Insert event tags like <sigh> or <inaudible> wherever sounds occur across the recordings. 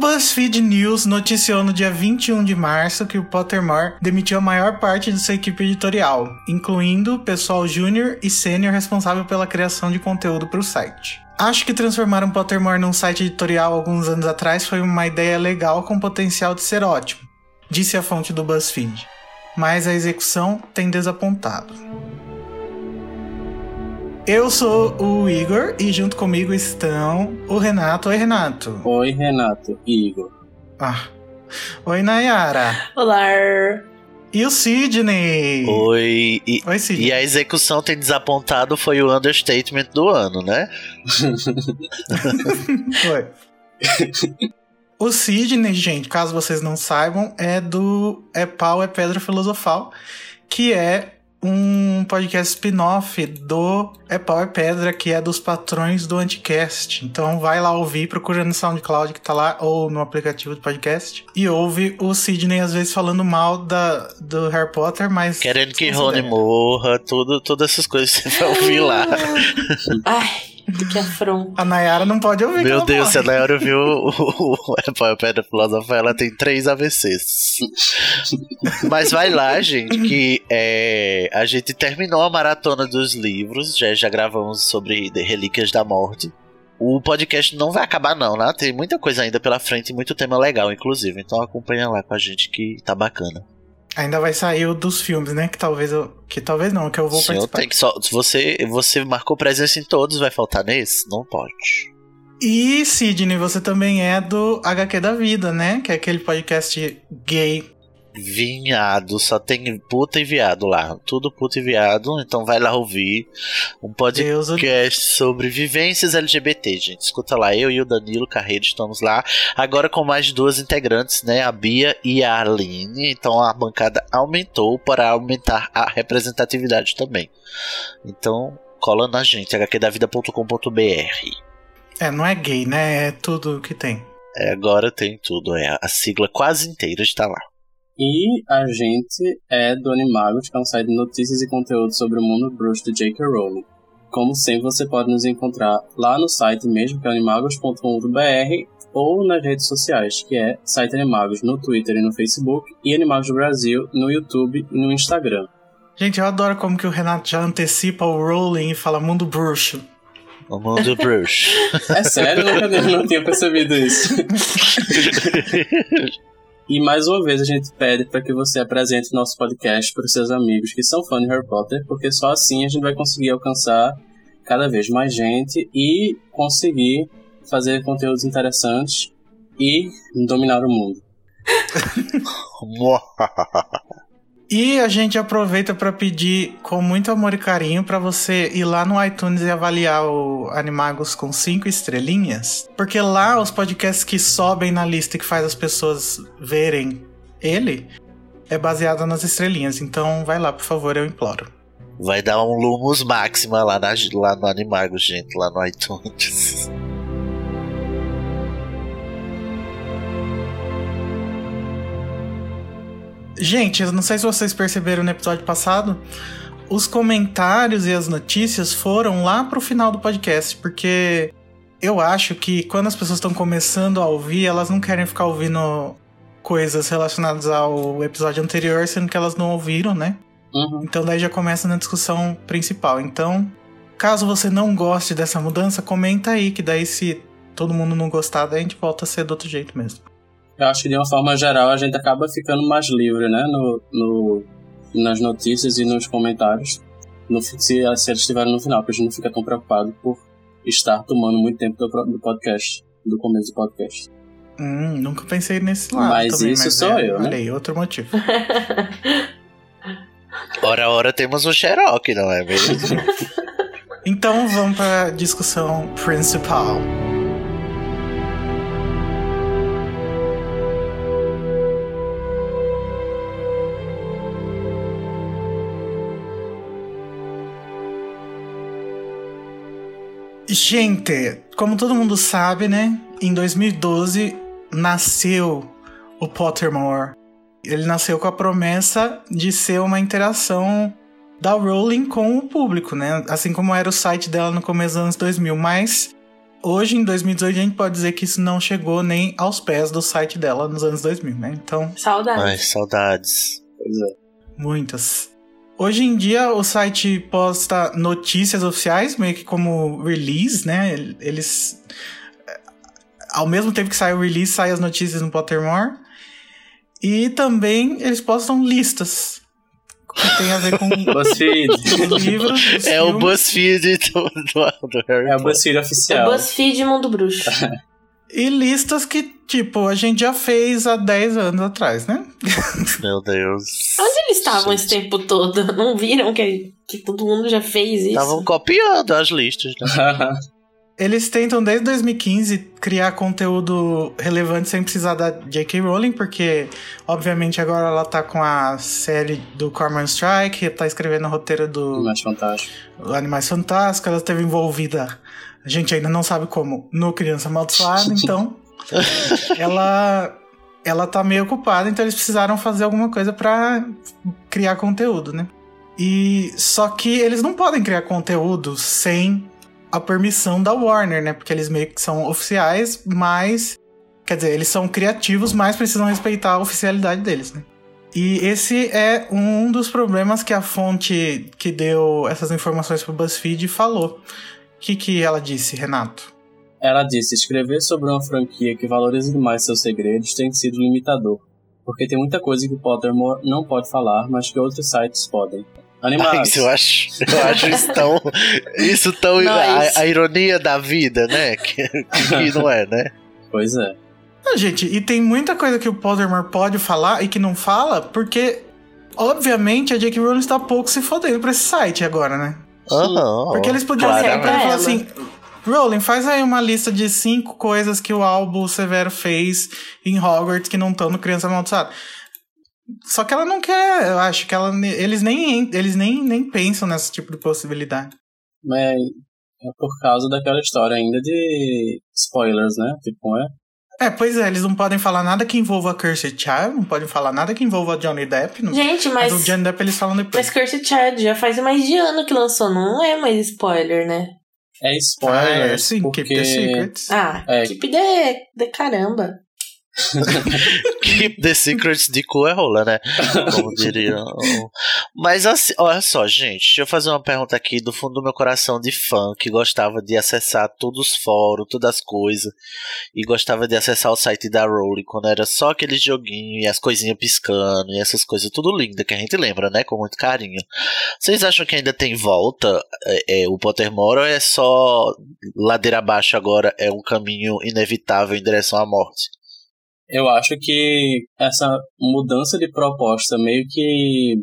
BuzzFeed News noticiou no dia 21 de março que o Pottermore demitiu a maior parte de sua equipe editorial, incluindo o pessoal júnior e sênior responsável pela criação de conteúdo para o site. Acho que transformar um Pottermore num site editorial alguns anos atrás foi uma ideia legal com potencial de ser ótimo, disse a fonte do BuzzFeed. Mas a execução tem desapontado. Eu sou o Igor e junto comigo estão o Renato. Oi, Renato. Oi, Renato. Igor. Ah. Oi, Nayara. Olá. E o Sidney. Oi. E, Oi, Sidney. e a execução tem desapontado foi o understatement do ano, né? <laughs> Oi. O Sidney, gente, caso vocês não saibam, é do É Pau, é Pedra Filosofal, que é um podcast spin-off do É Pau, é Pedra, que é dos patrões do Anticast. Então vai lá ouvir, procura no SoundCloud que tá lá, ou no aplicativo do podcast, e ouve o Sidney às vezes falando mal da, do Harry Potter, mas... Querendo que. Rony morra, tudo, todas essas coisas você vai ouvir lá. <laughs> Ai, que afronta. A Nayara não pode ouvir. Meu Deus, morre. se a Nayara viu o, Pedra Filosofal, ela tem três AVCs. Mas vai lá, gente, que é, a gente terminou a maratona dos livros, já, já gravamos sobre The Relíquias da Morte. O podcast não vai acabar não, né? Tem muita coisa ainda pela frente e muito tema legal, inclusive. Então acompanha lá com a gente que tá bacana. Ainda vai sair o dos filmes, né? Que talvez eu. Que talvez não, que eu vou Sim, participar. tenho que só, se você, você marcou presença em todos, vai faltar nesse? Não pode. E Sidney, você também é do HQ da Vida, né? Que é aquele podcast gay. Vinhado, só tem puta e viado lá. Tudo puta e viado, então vai lá ouvir um Deus podcast sobre vivências LGBT, gente. Escuta lá, eu e o Danilo Carreiro estamos lá. Agora com mais duas integrantes, né? A Bia e a Aline. Então a bancada aumentou para aumentar a representatividade também. Então cola na gente, hqdavida.com.br. É, não é gay, né? É tudo que tem. É, agora tem tudo, é. A sigla quase inteira está lá. E a gente é do Animagos, que é um site de notícias e conteúdo sobre o mundo bruxo de J.K. Rowling. Como sempre, você pode nos encontrar lá no site mesmo, que é animagos.com.br, ou nas redes sociais, que é site Animagos no Twitter e no Facebook, e Animagos do Brasil no YouTube e no Instagram. Gente, eu adoro como que o Renato já antecipa o Rowling e fala mundo bruxo. O mundo bruxo. É sério, eu não tinha percebido isso. <laughs> E mais uma vez a gente pede para que você apresente nosso podcast para os seus amigos que são fãs de Harry Potter, porque só assim a gente vai conseguir alcançar cada vez mais gente e conseguir fazer conteúdos interessantes e dominar o mundo. <laughs> <laughs> E a gente aproveita para pedir com muito amor e carinho para você ir lá no iTunes e avaliar o Animagos com cinco estrelinhas, porque lá os podcasts que sobem na lista e que faz as pessoas verem ele é baseado nas estrelinhas. Então vai lá, por favor, eu imploro. Vai dar um Lumos Máxima lá, na, lá no Animago, gente, lá no iTunes. <laughs> Gente, eu não sei se vocês perceberam no episódio passado, os comentários e as notícias foram lá pro final do podcast, porque eu acho que quando as pessoas estão começando a ouvir, elas não querem ficar ouvindo coisas relacionadas ao episódio anterior, sendo que elas não ouviram, né? Uhum. Então daí já começa na discussão principal. Então, caso você não goste dessa mudança, comenta aí, que daí se todo mundo não gostar, daí a gente volta a ser do outro jeito mesmo. Eu acho que de uma forma geral a gente acaba ficando mais livre, né? No, no, nas notícias e nos comentários. No, se, se eles estiverem no final, porque a gente não fica tão preocupado por estar tomando muito tempo do, do podcast, do começo do podcast. Hum, nunca pensei nesse lado. Mas também, isso mas sou é, eu, né? Olha aí, outro motivo. <laughs> Ora, ora, temos o Xerox, não é mesmo? <laughs> Então vamos para a discussão principal. Gente, como todo mundo sabe, né? Em 2012 nasceu o Pottermore. Ele nasceu com a promessa de ser uma interação da Rowling com o público, né? Assim como era o site dela no começo dos anos 2000, mas hoje em 2018 a gente pode dizer que isso não chegou nem aos pés do site dela nos anos 2000, né? Então, Saudades. Ai, saudades. Pois é. muitas. Hoje em dia o site posta notícias oficiais, meio que como release, né? Eles ao mesmo tempo que sai o release, saem as notícias no Pottermore. E também eles postam listas que tem a ver com <laughs> BuzzFeed. os livros, os <laughs> É o filmes. BuzzFeed do, do, do Harry É o Potter. BuzzFeed É oficial. BuzzFeed Mundo Bruxo. <laughs> E listas que, tipo, a gente já fez há 10 anos atrás, né? <laughs> Meu Deus. Onde eles estavam esse tempo todo? <laughs> Não viram que, que todo mundo já fez isso? Estavam copiando as listas, né? <laughs> Eles tentam desde 2015 criar conteúdo relevante sem precisar da J.K. Rowling, porque obviamente agora ela tá com a série do Cormoran Strike, tá escrevendo o roteiro do Mais fantástico. Animais Fantásticos, ela esteve envolvida, a gente ainda não sabe como, no Criança Amaldiçoada, então <laughs> ela ela tá meio ocupada, então eles precisaram fazer alguma coisa pra criar conteúdo, né? E só que eles não podem criar conteúdo sem a permissão da Warner, né? Porque eles meio que são oficiais, mas quer dizer, eles são criativos, mas precisam respeitar a oficialidade deles, né? E esse é um dos problemas que a fonte que deu essas informações pro BuzzFeed falou. O que, que ela disse, Renato? Ela disse: escrever sobre uma franquia que valoriza demais seus segredos tem sido limitador. Porque tem muita coisa que Pottermore não pode falar, mas que outros sites podem. Animais. Isso eu acho, eu acho isso tão. <laughs> Isso tão. A, a ironia da vida, né? Que, que não é, né? Pois é. Não, gente, e tem muita coisa que o Pottermore pode falar e que não fala, porque, obviamente, a J.K. Rowling está pouco se fodendo pra esse site agora, né? Porque eles podiam sempre falar assim: Rowling, faz aí uma lista de cinco coisas que o Albo Severo fez em Hogwarts que não estão no Criança Amaldiçoada. Só que ela não quer, eu acho que ela, eles nem, eles nem, nem pensam nesse tipo de possibilidade. Mas é por causa daquela história ainda de spoilers, né? Tipo, é. É, pois é, eles não podem falar nada que envolva a Cursed Child, não podem falar nada que envolva Johnny Depp. Não, Gente, mas mas. o Johnny Depp eles falam depois. Mas Cursed Child já faz mais de ano que lançou, não é mais spoiler, né? É ah, spoiler. é, sim, porque... Keep the Secrets. Ah, É. keep the, the caramba. <laughs> Keep the secrets de cu é rola, né? Como diriam. Mas assim, olha só, gente, deixa eu fazer uma pergunta aqui do fundo do meu coração de fã que gostava de acessar todos os fóruns, todas as coisas, e gostava de acessar o site da Rowling quando era só aquele joguinho e as coisinhas piscando e essas coisas tudo linda que a gente lembra, né? Com muito carinho. Vocês acham que ainda tem volta é, é, o Pottermore ou é só ladeira abaixo agora? É um caminho inevitável em direção à morte? Eu acho que essa mudança de proposta meio que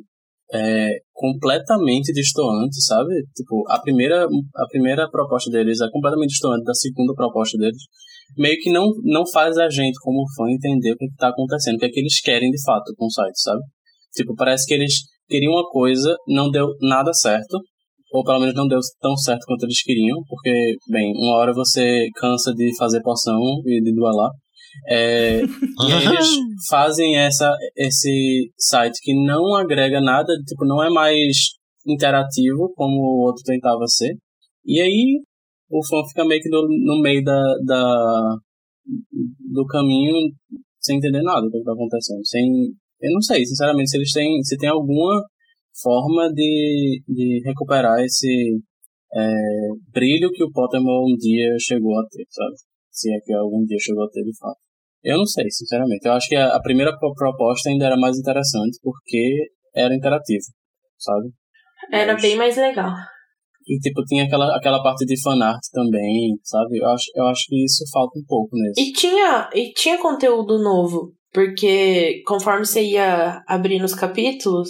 é completamente distoante, sabe? Tipo, a primeira, a primeira proposta deles é completamente distoante da segunda proposta deles. Meio que não, não faz a gente, como fã, entender o que, está acontecendo, o que é que eles querem de fato com o site, sabe? Tipo, parece que eles queriam uma coisa, não deu nada certo, ou pelo menos não deu tão certo quanto eles queriam, porque, bem, uma hora você cansa de fazer poção e de duelar. É, <laughs> e aí eles fazem essa, esse site que não agrega nada, tipo, não é mais interativo como o outro tentava ser. E aí o fã fica meio que no, no meio da, da, do caminho sem entender nada do que está acontecendo. Sem, eu não sei, sinceramente, se eles têm, se tem alguma forma de, de recuperar esse é, brilho que o Pottermore um dia chegou a ter, sabe? Se é que algum dia chegou a ter de fato. Eu não sei, sinceramente. Eu acho que a, a primeira pro- proposta ainda era mais interessante porque era interativo, sabe? Era Mas- bem mais legal. E tipo, tinha aquela, aquela parte de fanart também, sabe? Eu acho, eu acho que isso falta um pouco nesse. E tinha, e tinha conteúdo novo, porque conforme você ia abrindo os capítulos,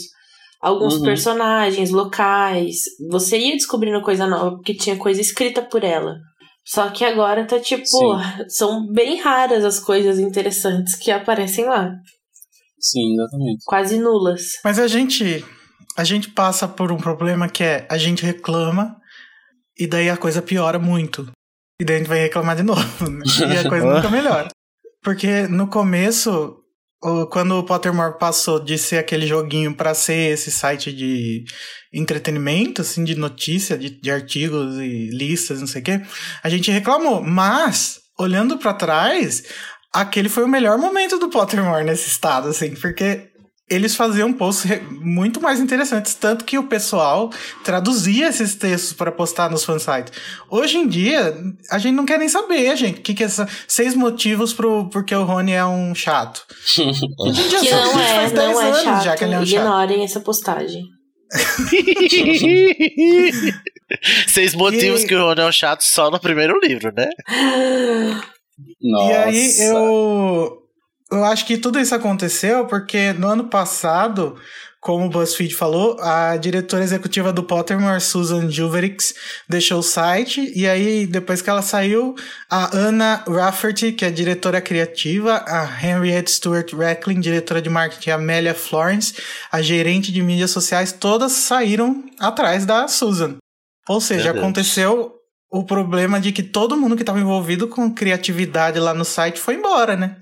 alguns Uhum. personagens locais, você ia descobrindo coisa nova, porque tinha coisa escrita por ela. Só que agora tá tipo, Sim. <laughs> são bem raras as coisas interessantes que aparecem lá, Sim, exatamente. quase nulas. Mas a gente, a gente passa por um problema que é a gente reclama e daí a coisa piora muito. E daí a gente vai reclamar de <laughs> novo, né? E a coisa <laughs> nunca melhora. Porque no começo, quando o Pottermore passou de ser aquele joguinho para ser esse site de entretenimento, assim, de notícia, de, de artigos e listas, não sei o quê, a gente reclamou. Mas, olhando para trás, aquele foi o melhor momento do Pottermore nesse estado, assim, porque eles faziam posts muito mais interessantes, tanto que o pessoal traduzia esses textos para postar nos fansites. Hoje em dia, a gente não quer nem saber, gente, o que, que é essa, seis motivos pro porque o Rony é um chato. <laughs> Hoje em dia, que não é, faz não é chato. Já que ele é um Ignorem chato. essa postagem. <laughs> seis motivos e... que o Rony é um chato só no primeiro livro, né? Nossa. E aí eu eu acho que tudo isso aconteceu porque no ano passado, como o BuzzFeed falou, a diretora executiva do Pottermore, Susan Juverix, deixou o site e aí depois que ela saiu, a Anna Rafferty, que é diretora criativa, a Henriette Stewart Recklin, diretora de marketing, a Amelia Florence, a gerente de mídias sociais, todas saíram atrás da Susan. Ou seja, aconteceu o problema de que todo mundo que estava envolvido com criatividade lá no site foi embora, né?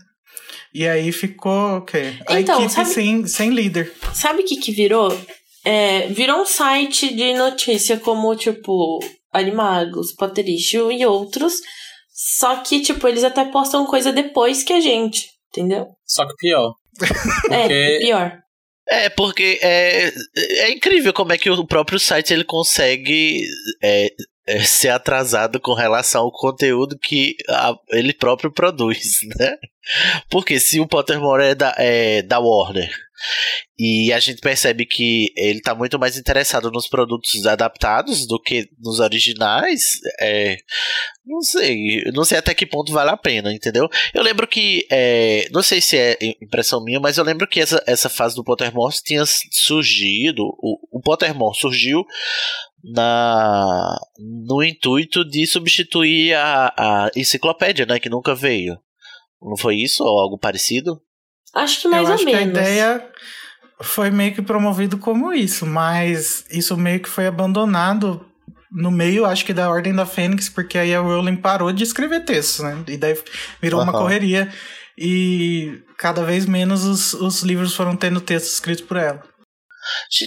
E aí ficou o quê? A então, equipe sabe, sem, sem líder. Sabe o que, que virou? É, virou um site de notícia como, tipo, Animagos, Pottericho e outros. Só que, tipo, eles até postam coisa depois que a gente, entendeu? Só que pior. <laughs> É, pior. É, porque é, é incrível como é que o próprio site ele consegue é, é, ser atrasado com relação ao conteúdo que a, ele próprio produz, né? Porque se o Pottermore é da, é da Warner e a gente percebe que ele está muito mais interessado nos produtos adaptados do que nos originais, é, não sei, não sei até que ponto vale a pena, entendeu? Eu lembro que, é, não sei se é impressão minha, mas eu lembro que essa, essa fase do Pottermore tinha surgido, o, o Pottermore surgiu na no intuito de substituir a, a enciclopédia, né, que nunca veio. Não foi isso ou algo parecido? Acho que mais Eu ou acho menos. Que a ideia foi meio que promovido como isso, mas isso meio que foi abandonado no meio, acho que da Ordem da Fênix, porque aí a Rowling parou de escrever textos, né? E daí virou uhum. uma correria e cada vez menos os, os livros foram tendo textos escritos por ela.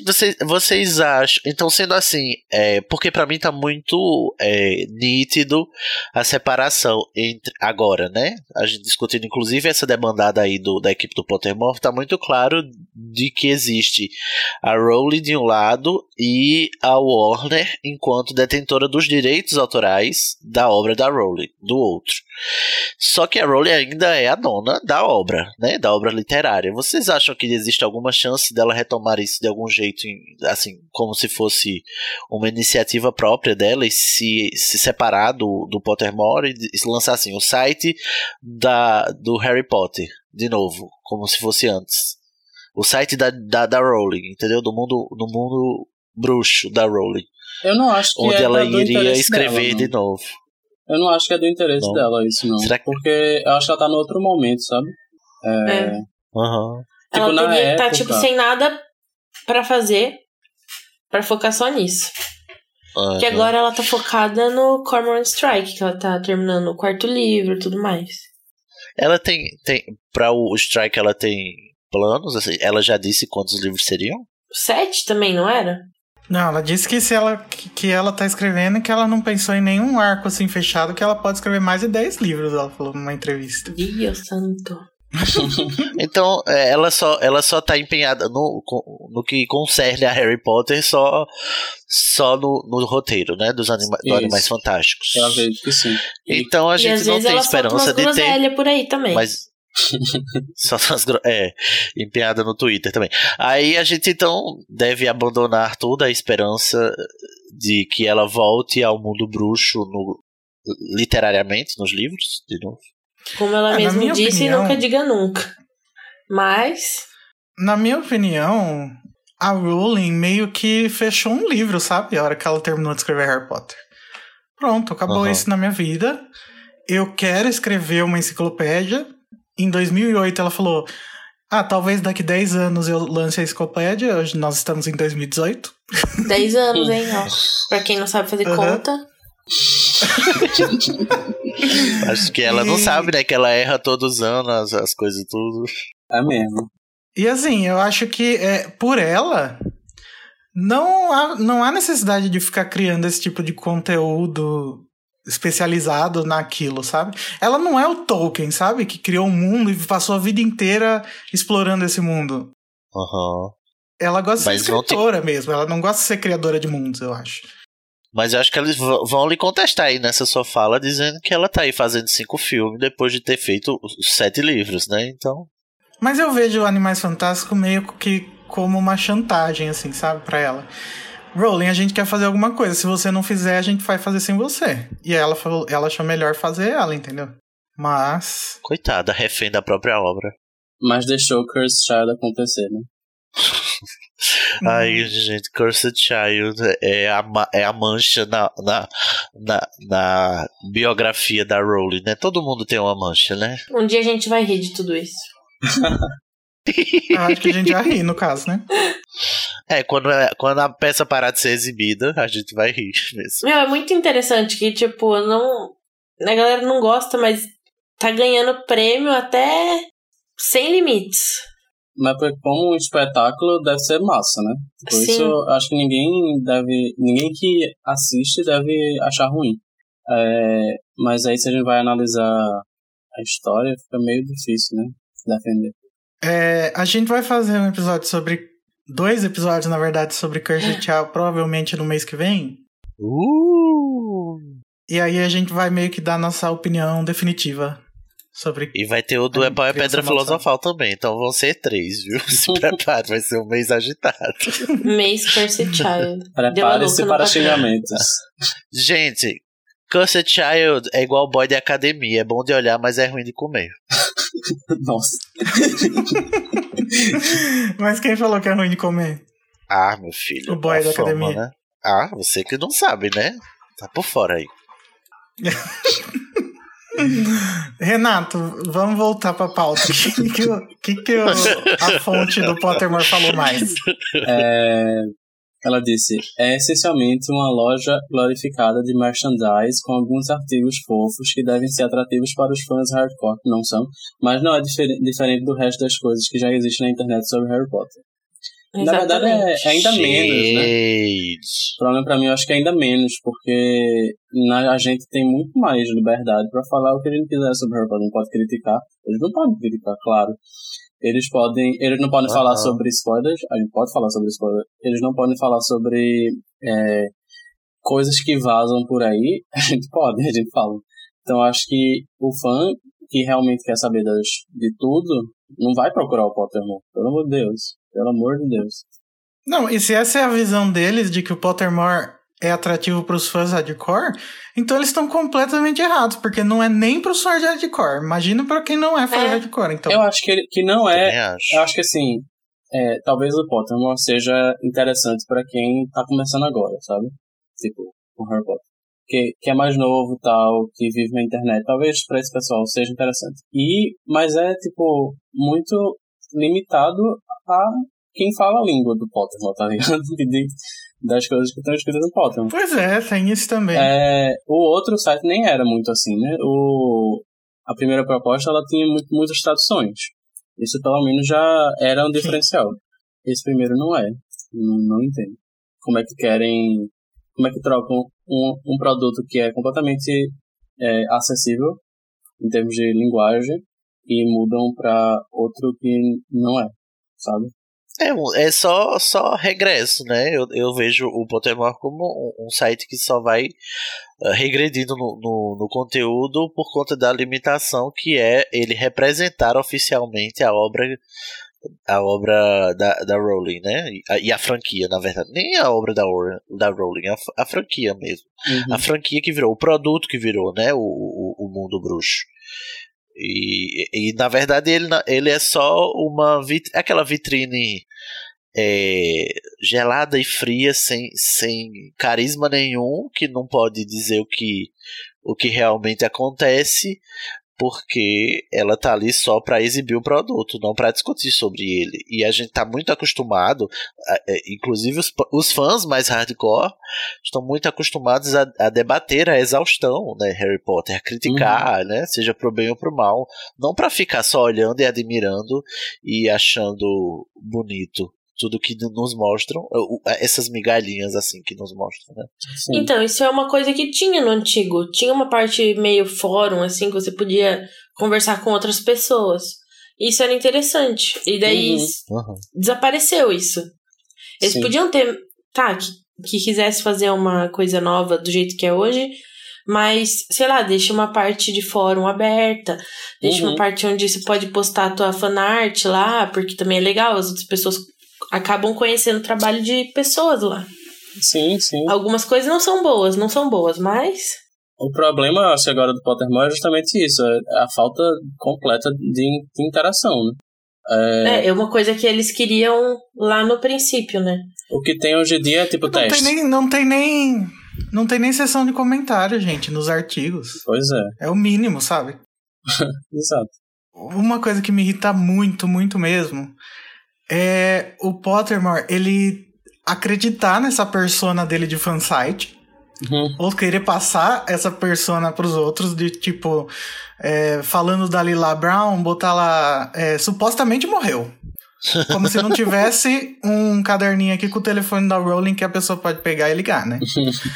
Vocês, vocês acham. Então, sendo assim, é, porque para mim tá muito é, nítido a separação entre. Agora, né? A gente discutindo, inclusive, essa demandada aí do, da equipe do Pottermore, tá muito claro de que existe a Rowling de um lado e a Warner enquanto detentora dos direitos autorais da obra da Rowling do outro. Só que a Rowling ainda é a dona da obra, né? Da obra literária. Vocês acham que existe alguma chance dela retomar isso de algum jeito, assim, como se fosse uma iniciativa própria dela e se, se separar do, do Pottermore e lançar assim o site da, do Harry Potter de novo, como se fosse antes? O site da, da, da Rowling, entendeu? Do mundo, do mundo bruxo da Rowling. Eu não acho que onde é ela iria escrever dela, de novo. Eu não acho que é do interesse não. dela isso, não. Será que... Porque eu acho que ela tá no outro momento, sabe? É. é. Uhum. Tipo, ela teria que estar, tá, tipo, sem nada para fazer, para focar só nisso. Uhum. Que agora ela tá focada no Cormoran Strike, que ela tá terminando o quarto livro e tudo mais. Ela tem, tem. Pra o Strike, ela tem planos? Assim, ela já disse quantos livros seriam? Sete também, não era? Não, ela disse que se ela que, que ela tá escrevendo que ela não pensou em nenhum arco assim fechado, que ela pode escrever mais de 10 livros, ela falou numa entrevista. Deus santo. <laughs> então, é, ela só ela só tá empenhada no, no que concerne a Harry Potter só só no, no roteiro, né, dos anima do Animais Fantásticos. Eu vejo que sim. Então a e gente não tem esperança de ter por aí também. Mas <laughs> só nas é, empenhada no Twitter também. Aí a gente então deve abandonar toda a esperança de que ela volte ao mundo bruxo no, literariamente nos livros, de novo. Como ela ah, mesma disse, opinião, nunca diga nunca. Mas. Na minha opinião, a Rowling meio que fechou um livro, sabe? A hora que ela terminou de escrever Harry Potter. Pronto, acabou uhum. isso na minha vida. Eu quero escrever uma enciclopédia em 2008 ela falou: Ah, talvez daqui 10 anos eu lance a enciclopédia. Hoje nós estamos em 2018. 10 anos, hein? Ó. Pra quem não sabe fazer uhum. conta. <laughs> Acho que ela não sabe, né? Que ela erra todos os anos as, as coisas tudo. É mesmo. E assim, eu acho que é, por ela, não há, não há necessidade de ficar criando esse tipo de conteúdo especializado naquilo, sabe? Ela não é o Tolkien, sabe? Que criou um mundo e passou a vida inteira explorando esse mundo. Aham. Ela gosta de ser vão ter- escritora mesmo, ela não gosta de ser criadora de mundos, eu acho. Mas eu acho que eles vão lhe contestar aí nessa sua fala, dizendo que ela tá aí fazendo cinco filmes depois de ter feito os sete livros, né? Então. Mas eu vejo Animais Fantásticos meio que como uma chantagem, assim, sabe, pra ela. Rowling, a gente quer fazer alguma coisa. Se você não fizer, a gente vai fazer sem você. E ela falou, ela achou melhor fazer ela, entendeu? Mas. Coitada, refém da própria obra. Mas deixou o Cursed Child acontecer, né? <laughs> Ai, gente, Cursed Child é a, é a mancha na, na, na, na biografia da Rowling, né? Todo mundo tem uma mancha, né? Um dia a gente vai rir de tudo isso. Eu <laughs> acho que a gente já ri, no caso, né? É, quando, é- quando a peça parar de ser exibida, a gente vai rir <laughs> mesmo. Meu, é muito interessante que, tipo, não. A galera não gosta, mas tá ganhando prêmio até sem limites. Mas como um espetáculo deve ser massa, né? Por Sim. isso eu acho que ninguém deve. Ninguém que assiste deve achar ruim. É, mas aí se a gente vai analisar a história, fica meio difícil, né? Defender. É, a gente vai fazer um episódio sobre. Dois episódios, na verdade, sobre Cursed Child, provavelmente no mês que vem. Uh! E aí a gente vai meio que dar nossa opinião definitiva sobre. E vai ter o do É Pau e Pedra. Filosofal também, então vão ser três, viu? <laughs> Se prepare, vai ser um mês agitado. Mês Cursed Child. Prepare-se para xingamentos. Gente, Cursed Child é igual boy de academia, é bom de olhar, mas é ruim de comer. <laughs> Nossa. <laughs> Mas quem falou que é ruim de comer? Ah, meu filho. O boy a da fama, academia. Né? Ah, você que não sabe, né? Tá por fora aí. Renato, vamos voltar pra pauta. O que, que, o- que, que o- a fonte do Pottermore falou mais? É, ela disse: é essencialmente uma loja glorificada de merchandise com alguns artigos fofos que devem ser atrativos para os fãs hardcore, não são, mas não é difere- diferente do resto das coisas que já existem na internet sobre Harry Potter. Na verdade, é, ainda menos, né? O problema pra mim eu acho que é ainda menos, porque na- a gente tem muito mais liberdade pra falar o que a gente quiser sobre Harry Potter. Não pode criticar. Eles não podem criticar, claro. Eles podem. Eles não podem falar sobre spoilers. A gente pode falar sobre spoilers. Eles não podem falar sobre é, coisas que vazam por aí. <laughs> A gente pode, a gente fala. Então acho que o fã que realmente quer saber das, de tudo não vai procurar o Pottermore. Pelo amor de Deus. Pelo amor de Deus. Não, e se essa é a visão deles de que o Pottermore é atrativo pros fãs hardcore, então eles estão completamente errados, porque não é nem pros fãs de hardcore. Imagina pra quem não é fã de É. hardcore. Então, Eu acho que, ele- que não é Também acho. Eu acho que assim, é, talvez o Pottermore seja interessante pra quem tá começando agora, sabe? Tipo, o Harry Potter. Que, que é mais novo tal, que vive na internet. Talvez pra esse pessoal seja interessante. E, mas é, tipo, muito limitado a quem fala a língua do Pottermore, tá ligado? <laughs> Das coisas que estão escritas no Pottermore. pois é, tem isso também. É, o outro site nem era muito assim, né? O, a primeira proposta ela tinha muito, muitas traduções. Isso pelo menos já era um diferencial. Esse primeiro não é. Não, não entendo. Como é que querem. Como é que trocam um, um produto que é completamente é, acessível em termos de linguagem e mudam para outro que não é, sabe? É, é só, só regresso, né? Eu, eu vejo o Pottermore como um, um site que só vai ah, regredindo no, no, no conteúdo por conta da limitação que é ele representar oficialmente a obra a obra da, da Rowling, né? E a, e a franquia, na verdade. Nem a obra da, da Rowling, a, a franquia mesmo. Uhum. A franquia que virou, o produto que virou, né? O, o, o mundo bruxo. E, e na verdade ele, ele é só uma vit, aquela vitrine é, gelada e fria, sem, sem carisma nenhum, que não pode dizer o que, o que realmente acontece, porque ela tá ali só para exibir o produto, não para discutir sobre ele. E a gente tá muito acostumado, é, inclusive os, os fãs mais hardcore estão muito acostumados a, a, debater a exaustão, né, Harry Potter, a criticar, uhum. né, seja pro bem ou pro mal, não para ficar só olhando e admirando e achando bonito tudo que nos mostram, essas migalhinhas assim que nos mostram, né? Sim. Então, isso é uma coisa que tinha no antigo. Tinha uma parte meio fórum, assim, que você podia conversar com outras pessoas. Isso era interessante. E daí uhum. Uhum. desapareceu isso. Eles Sim. podiam ter. Tá, que, que quisesse fazer uma coisa nova do jeito que é hoje, mas, sei lá, deixa uma parte de fórum aberta, deixa uhum. uma parte onde você pode postar a tua fanart lá, porque também é legal, as outras pessoas acabam conhecendo o trabalho de pessoas lá. Sim, sim. Algumas coisas não são boas, não são boas, mas. O problema, acho agora do Pottermore é justamente isso, é a falta completa de, de interação, né? É... é, uma coisa que eles queriam lá no princípio, né? O que tem hoje em dia é tipo não teste. Tem nem, não tem nem. Não tem nem sessão de comentário, gente, nos artigos. Pois é. É o mínimo, sabe? <laughs> Exato. Uma coisa que me irrita muito, muito mesmo, é o Pottermore, ele acreditar nessa persona dele de fansite. Uhum. Ou querer passar essa persona pros outros, de tipo, é, falando da Lila Brown, botar lá, é, supostamente morreu. Como se não <laughs> tivesse um caderninho aqui com o telefone da Rowling que a pessoa pode pegar e ligar, né?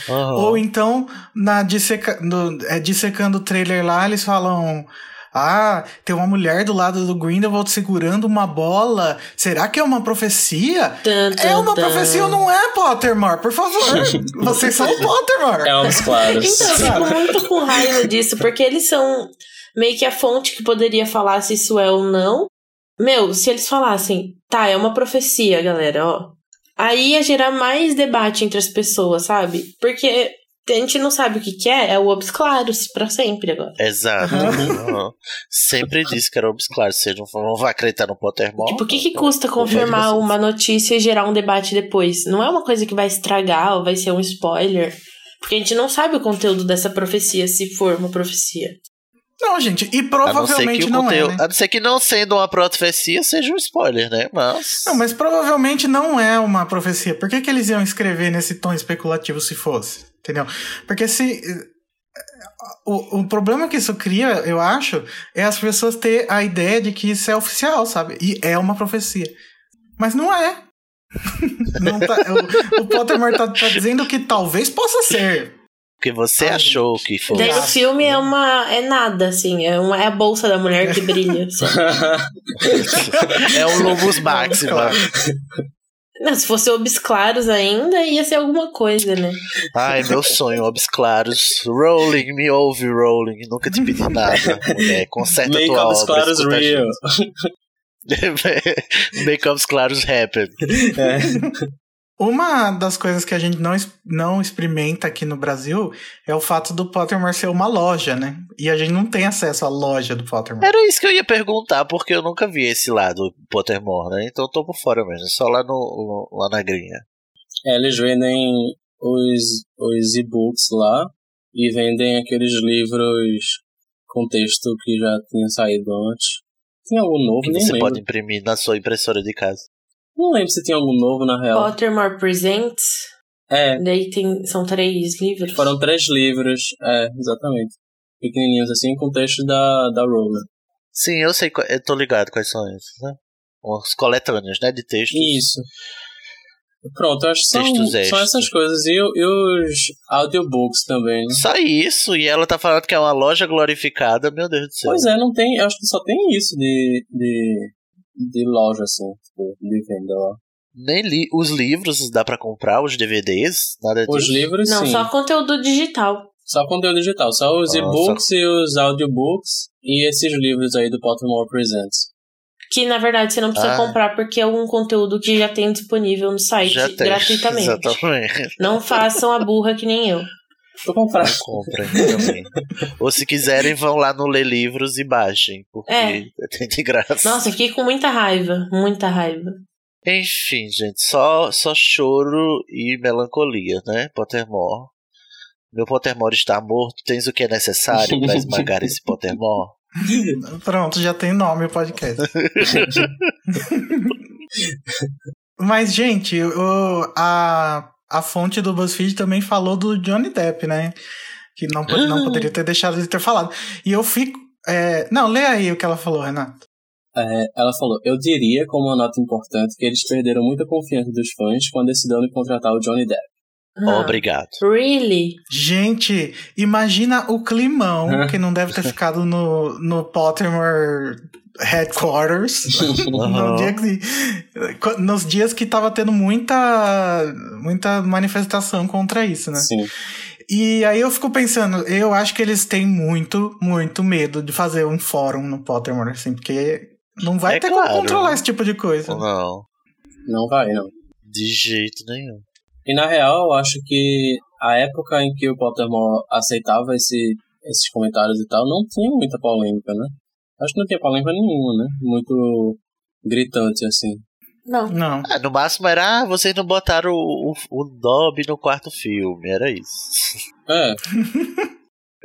Uhum. Ou então, na disseca, no, é, dissecando o trailer lá, eles falam. Ah, tem uma mulher do lado do Grindelwald segurando uma bola. Será que é uma profecia? é uma profecia ou não é, Pottermore? Por favor. <laughs> Vocês são o Pottermore. É uns claros. Então, eu fico muito com raiva disso, porque eles são meio que a fonte que poderia falar se isso é ou não. Meu, se eles falassem, tá, é uma profecia, galera, ó. Aí ia gerar mais debate entre as pessoas, sabe? Porque a gente não sabe o que, que é, é o Obs Claros pra sempre agora. Exato. Uhum. Sempre disse que era Obs Claros. Você não, não vai acreditar no Pottermore. Tipo, o que, que custa confirmar uma notícia e gerar um debate depois? Não é uma coisa que vai estragar ou vai ser um spoiler. Porque a gente não sabe o conteúdo dessa profecia, se for uma profecia. Não, gente, e provavelmente não, não é. Né? A não ser que não sendo uma profecia seja um spoiler, né? Mas. Não, mas provavelmente não é uma profecia. Por que, que eles iam escrever nesse tom especulativo se fosse? Entendeu? Porque se. O, o problema que isso cria, eu acho, é as pessoas ter a ideia de que isso é oficial, sabe? E é uma profecia. Mas não é. <laughs> não tá, o, o Pottermore tá, tá dizendo que talvez possa ser. Porque você Ai, achou que foi. Daí o filme é uma. é nada, assim. É, uma, é a bolsa da mulher que brilha. <laughs> Assim. <laughs> é um Lobos Máxima. Não, se fosse Obs Claros ainda, ia ser alguma coisa, né? Ai, meu sonho, Obs Claros. Rolling, me ouve, Rolling. Nunca te pedi nada, mulher. Conserta Make tua obra. Claros real. <laughs> Make Obs Claros happen. É. Uma das coisas que a gente não, não experimenta aqui no Brasil é o fato do Pottermore ser uma loja, né? E a gente não tem acesso à loja do Pottermore. Era isso que eu ia perguntar, porque eu nunca vi esse lado do Pottermore, né? Então eu tô por fora mesmo, só lá, no, lá na grinha. É, eles vendem os, os e-books lá e vendem aqueles livros com texto que já tinha saído antes. Tem algum novo, que nem você lembro. pode imprimir na sua impressora de casa. Não lembro se tem algum novo, na real. Pottermore Presents. É. Daí tem, são três livros. Foram três livros, é, exatamente. Pequenininhos assim, com texto da, da Rowling. Sim, eu sei, eu tô ligado quais são esses, né? Os coletâneos, né, de textos. Isso. Pronto, acho que são, são essas coisas. E, e os audiobooks também. Né? Só isso, e ela tá falando que é uma loja glorificada, meu Deus do céu. Pois é, não tem, acho que só tem isso de, de de loja, assim, tipo, de venda lá. Nem li os livros dá para comprar, os DVDs, nada disso. Os livros, Não, sim. só conteúdo digital. Só conteúdo digital, só os e-books e os audiobooks e esses livros aí do Pottermore Presents. Que na verdade você não precisa ah. comprar porque é um conteúdo que já tem disponível no site <laughs> gratuitamente. Exatamente. Não façam a burra que nem eu. Vou comprar. Não comprem também. Ou se quiserem, vão lá no Ler Livros e baixem, porque é. <laughs> tem de graça. Nossa, fiquei com muita raiva, muita raiva. Enfim, gente, só, só choro e melancolia, né? Pottermore. Meu Pottermore está morto, tens o que é necessário para esmagar esse Pottermore? <laughs> Pronto, já tem nome o podcast. <laughs> Mas, gente, o, a, a fonte do BuzzFeed também falou do Johnny Depp, né? Que não, não poderia ter deixado de ter falado. E eu fico. É... Não, lê aí o que ela falou, Renato. É, ela falou: Eu diria, como uma nota importante, que eles perderam muita confiança dos fãs com a decisão de contratar o Johnny Depp. Ah, Obrigado. Really? Gente, imagina o climão <laughs> que não deve ter ficado no, no Pottermore Headquarters <laughs> no Uhum. dia que- nos dias que tava tendo muita, muita manifestação contra isso, né? Sim. E aí eu fico pensando, eu acho que eles têm muito, muito medo de fazer um fórum no Pottermore, assim, porque não vai É ter claro. como controlar esse tipo de coisa. Não, Não vai, não. de jeito nenhum. E na real, eu acho que a época em que o Pottermore aceitava esse, esses comentários e tal, não tinha muita polêmica, né? Acho que não tinha polêmica nenhuma, né? Muito gritante, assim. Não. Não. Ah, no máximo era, ah, vocês não botaram o, o, o Dobby no quarto filme, era isso. É, <laughs>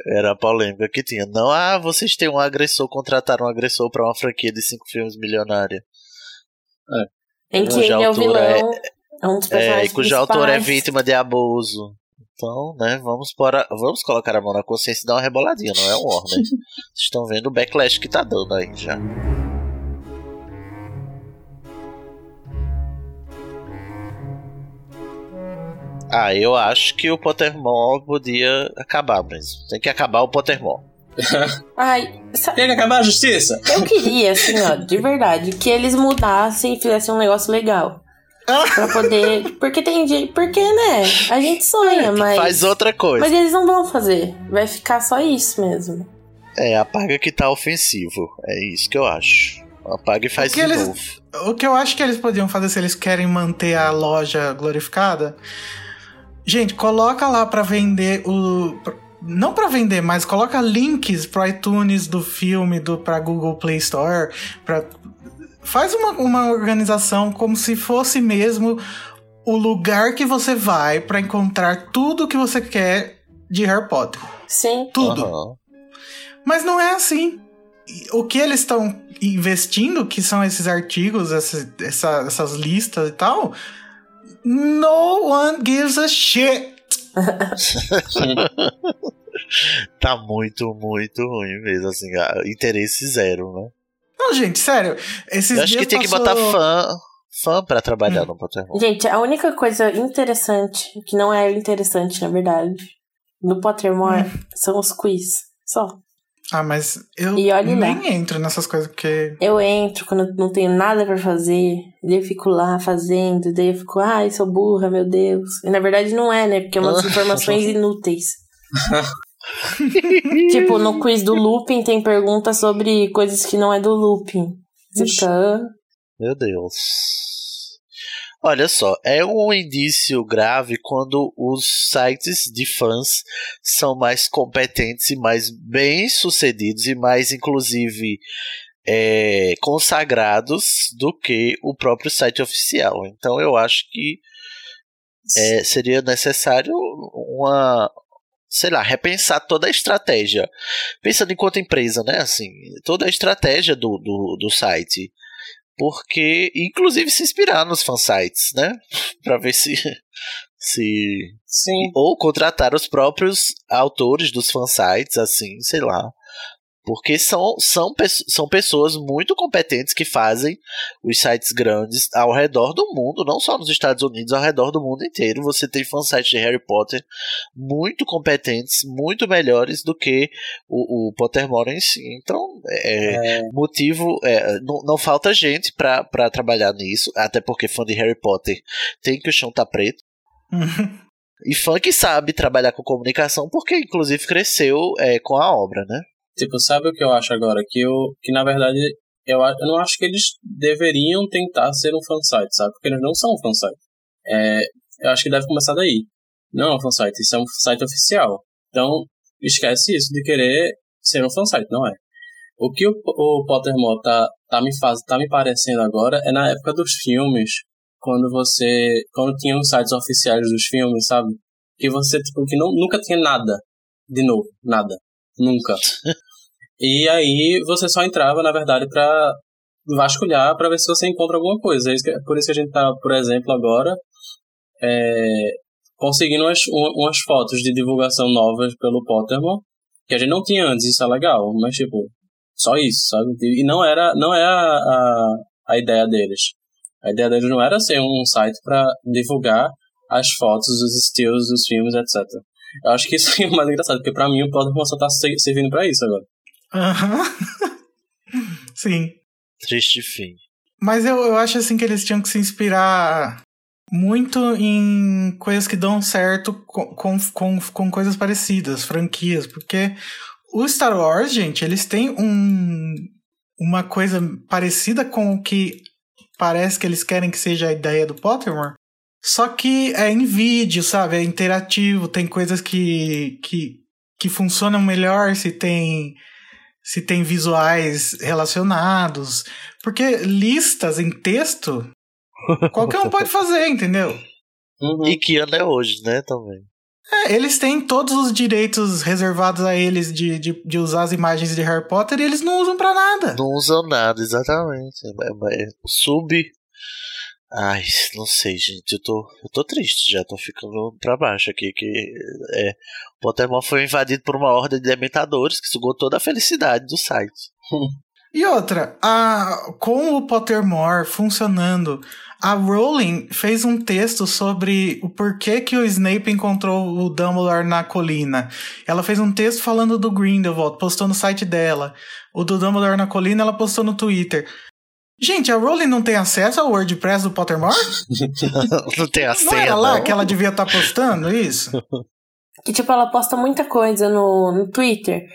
Era a polêmica que tinha. Não, ah, vocês têm um agressor, contrataram um agressor pra uma franquia de cinco filmes milionária. Em que ele é o vilão. É, um dos É, personagens e cujo autor é principais. vítima de abuso. Então, né, vamos, pôr a- vamos colocar a mão na consciência e dar uma reboladinha, não é um Warner. <laughs> Vocês estão vendo o backlash que tá dando aí já. Ah, eu acho que o Pottermore podia acabar mesmo. Tem que acabar o Pottermore. <laughs> Ai, sa- tem que acabar a justiça! eu queria, assim, ó, de verdade, que eles mudassem e fizessem um negócio legal. Pra poder. Porque tem. Porque, né? A gente sonha, mas. Faz outra coisa. Mas eles não vão fazer. Vai ficar só isso mesmo. É, apaga que tá ofensivo. É isso que eu acho. Apaga e faz Porque de eles- novo. O que eu acho que eles podiam fazer se eles querem manter a loja glorificada. Gente, coloca lá pra vender o. Não pra vender, mas coloca links pro iTunes do filme, do pra Google Play Store. Pra, faz uma, uma organização como se fosse mesmo o lugar que você vai pra encontrar tudo que você quer de Harry Potter. Sim. Tudo. Aham. Mas não é assim. O que eles estão investindo, que são esses artigos, essa- essa- essas listas e tal, no one gives a shit. <laughs> Tá muito, muito ruim mesmo, assim, interesse zero, né? Não, gente, sério. Esses Eu acho dias que tem que passou- botar fã, fã pra trabalhar Hum. no Pottermore. Gente, a única coisa interessante, que não é interessante, na verdade, no Pottermore Hum. são os quiz. Só. Ah, mas eu E olhe lá. nem entro nessas coisas, porque. Eu entro quando eu não tenho nada pra fazer, daí eu fico lá fazendo, daí eu fico, ai, sou burra, meu Deus. E na verdade não é, né? Porque é umas <laughs> informações inúteis. <laughs> <laughs> tipo, no quiz do looping tem perguntas sobre coisas que não é do looping. "Hã?" Meu Deus. Olha só, é um indício grave quando os sites de fãs são mais competentes e mais bem sucedidos e mais, inclusive, é, consagrados do que o próprio site oficial. Então eu acho que é, seria necessário uma, sei lá, repensar toda a estratégia. Pensando enquanto empresa, né? Assim, toda a estratégia do, do, do site. Porque, inclusive, se inspirar nos fansites, né? <laughs> Pra ver se. se Sim. ou contratar os próprios autores dos fansites, assim, sei lá. Porque são, são, são pessoas muito competentes que fazem os sites grandes ao redor do mundo, não só nos Estados Unidos, ao redor do mundo inteiro. Você tem fansites de Harry Potter muito competentes, muito melhores do que o, o Pottermore em si. Então, é, É, motivo é, não, não falta gente pra pra trabalhar nisso, até porque fã de Harry Potter tem que o chão tá preto. <laughs> E fã que sabe trabalhar com comunicação, porque inclusive cresceu é, com a obra, né? Tipo, sabe o que eu acho agora? Que, eu, que na verdade, eu, eu não acho que eles deveriam tentar ser um fansite, sabe? Porque eles não são um fansite. É, eu acho que deve começar daí. Não é um fansite, isso é um site oficial. Então, esquece isso de querer ser um fansite, não é? O que o, o Pottermore tá, tá, me faz, tá me parecendo agora é na época dos filmes, quando você. Quando tinha os sites oficiais dos filmes, sabe? Que você, tipo, que não, nunca tinha nada de novo. Nada. Nunca. <laughs> E aí você só entrava, na verdade, pra vasculhar para ver se você encontra alguma coisa. É por isso que a gente tá, por exemplo, agora é, conseguindo umas, umas fotos de divulgação novas pelo Pottermore, que a gente não tinha antes, isso é legal, mas tipo, só isso, sabe? E não era, não é a, a, a ideia deles. A ideia deles não era ser um site para divulgar as fotos, os estilos dos filmes, etc. Eu acho que isso <laughs> é o mais engraçado, porque pra mim o Pottermore só tá servindo para isso agora. Aham. <laughs> Sim. Triste fim. Mas eu, eu acho assim que eles tinham que se inspirar muito em coisas que dão certo com, com, com, com coisas parecidas, franquias, porque o Star Wars, gente, eles têm um, uma coisa parecida com o que parece que eles querem que seja a ideia do Pottermore, só que é em vídeo, sabe? É interativo, tem coisas que, que, que funcionam melhor se tem se tem visuais relacionados. Porque listas em texto, <laughs> qualquer um pode fazer, entendeu? Uhum. E que ano é hoje, né, também. É, eles têm todos os direitos reservados a eles de, de, de, usar as imagens de Harry Potter e eles não usam para nada. Não usam nada, exatamente. É, é, sub Ai, não sei, gente. Eu tô, eu tô triste já, tô ficando pra baixo aqui. Que é, o Pottermore foi invadido por uma horda de dementadores que sugou toda a felicidade do site. <laughs> e outra, a, com o Pottermore funcionando, a Rowling fez um texto sobre o porquê que o Snape encontrou o Dumbledore na colina. Ela fez um texto falando do Grindelwald, postou no site dela. O do Dumbledore na colina ela postou no Twitter. Gente, a Rowling não tem acesso ao WordPress do Pottermore? <laughs> não tem acesso. Não era lá não. que ela devia estar tá postando isso? Que tipo, ela posta muita coisa no, no Twitter.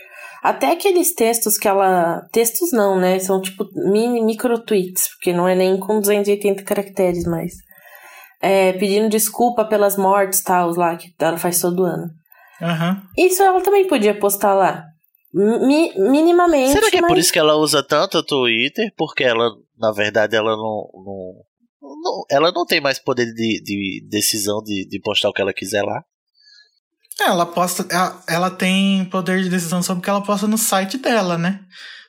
Até aqueles textos que ela. Textos não, né? São tipo mini micro tweets, porque não é nem com 280 caracteres mais. É, pedindo desculpa pelas mortes tal, lá, que ela faz todo ano. Uhum. Isso ela também podia postar lá. Mi minimamente. Será que mas... é por isso que ela usa tanto o Twitter? Porque ela, na verdade, ela não. não, não ela não tem mais poder de, de decisão de, de postar o que ela quiser lá. É, ela posta. Ela, ela tem poder de decisão sobre o que ela posta no site dela, né?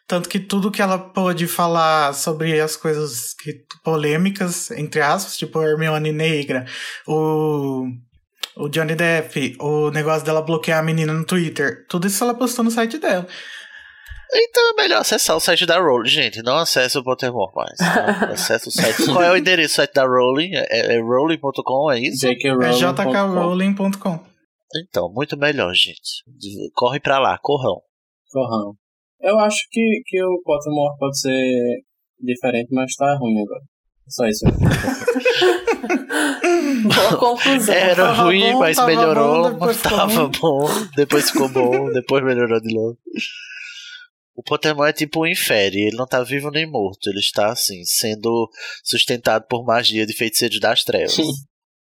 Tanto que tudo que ela pôde falar sobre as coisas que, polêmicas, entre aspas, tipo Hermione Negra, o o Johnny Depp, o negócio dela bloquear a menina no Twitter, tudo isso ela postou no site dela. Então é melhor acessar o site da Rowling, gente. Não acesse o Pottermore mais. <laughs> Acesse o site. Qual é o endereço do site da Rowling? É, é rowling.com, é isso? É jkrowling.com. Então, muito melhor, gente. Corre pra lá, corrão. Corrão. Eu acho que, que o Pottermore pode ser diferente, mas tá ruim agora. Só isso. <laughs> Boa conclusão. Era tava ruim, bom, mas tava melhorou. Bom, depois <laughs> tava bom, depois ficou bom, depois melhorou de novo. O Pottermore é tipo um infere, ele não tá vivo nem morto, ele está assim, sendo sustentado por magia de feiticeiros das trevas.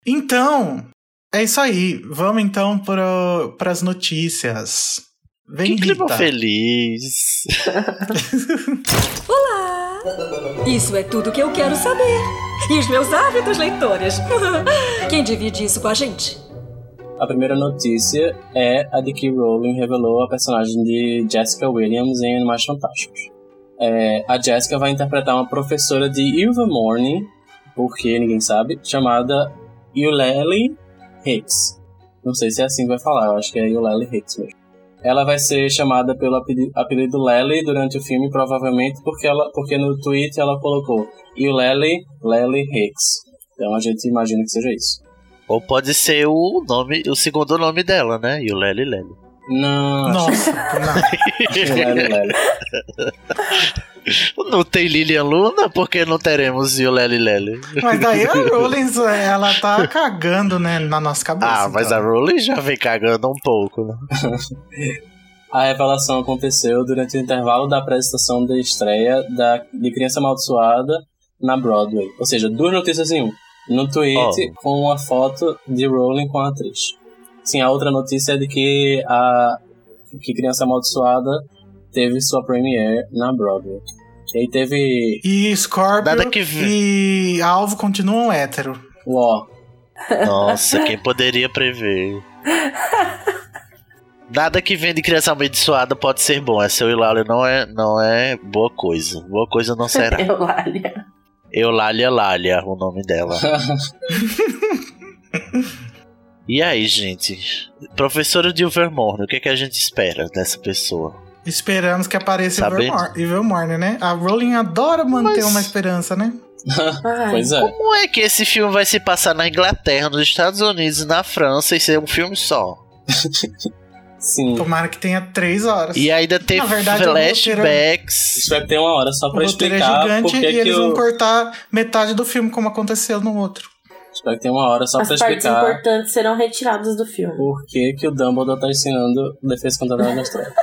Então, é isso aí. Vamos então para as notícias. Vem, que clima feliz. <laughs> Olá! Isso é tudo que eu quero saber. E os meus hábitos leitores. <laughs> Quem divide isso com a gente? A primeira notícia é a de que Rowling revelou a personagem de Jessica Williams em Animais Fantásticos. É, a Jessica vai interpretar uma professora de Ilvermorny, porque ninguém sabe, chamada Eulalie Hicks. Não sei se é assim que vai falar, eu acho que é Eulalie Hicks mesmo. Ela vai ser chamada pelo apelido Lely durante o filme, provavelmente porque, ela, porque no tweet ela colocou e Lely, Lely Hicks. Então a gente imagina que seja isso. Ou pode ser o nome, o segundo nome dela, né? E o Lely Lely. Não. Nossa, não. Lely Lely. Não tem Lilian Luna, porque não teremos Yolele Lele. Mas daí a <laughs> Rowling, ela tá cagando, né, na nossa cabeça. Ah, mas então. a Rowling já vem cagando um pouco, né? a revelação aconteceu durante o intervalo da apresentação da estreia da, de Criança Amaldiçoada na Broadway. Ou seja, duas notícias em um. No tweet, oh. com uma foto de Rowling com a atriz. Sim, a outra notícia é de que a que Criança Amaldiçoada teve sua premiere na Broadway. E aí teve. E Scorpio que... e Alvo continuam hétero. Uó. Nossa, quem poderia prever? Nada que vem de criança amaldiçoada pode ser bom. Essa Eulália não é, não é boa coisa. Boa coisa não será. <laughs> Eulália. Eulália Lália, o nome dela. <laughs> e aí, gente? Professora de Ilvermorny, o que, é que a gente espera dessa pessoa? Esperamos que apareça Ilvermorny, né? A Rowling adora manter Mas- uma esperança, né? <laughs> Pois é. Como é que esse filme vai se passar na Inglaterra, nos Estados Unidos, na França e ser um filme só? <laughs> Sim. Tomara que tenha três horas. E ainda tem verdade, flashbacks. Isso vai ter uma hora só o pra roteiro é explicar gigante por que e eles vão o... cortar metade do filme, como aconteceu no outro. Espero que tenha uma hora só As pra partes explicar importantes serão retiradas do filme. por que, que o Dumbledore tá ensinando defesa contra a das trevas.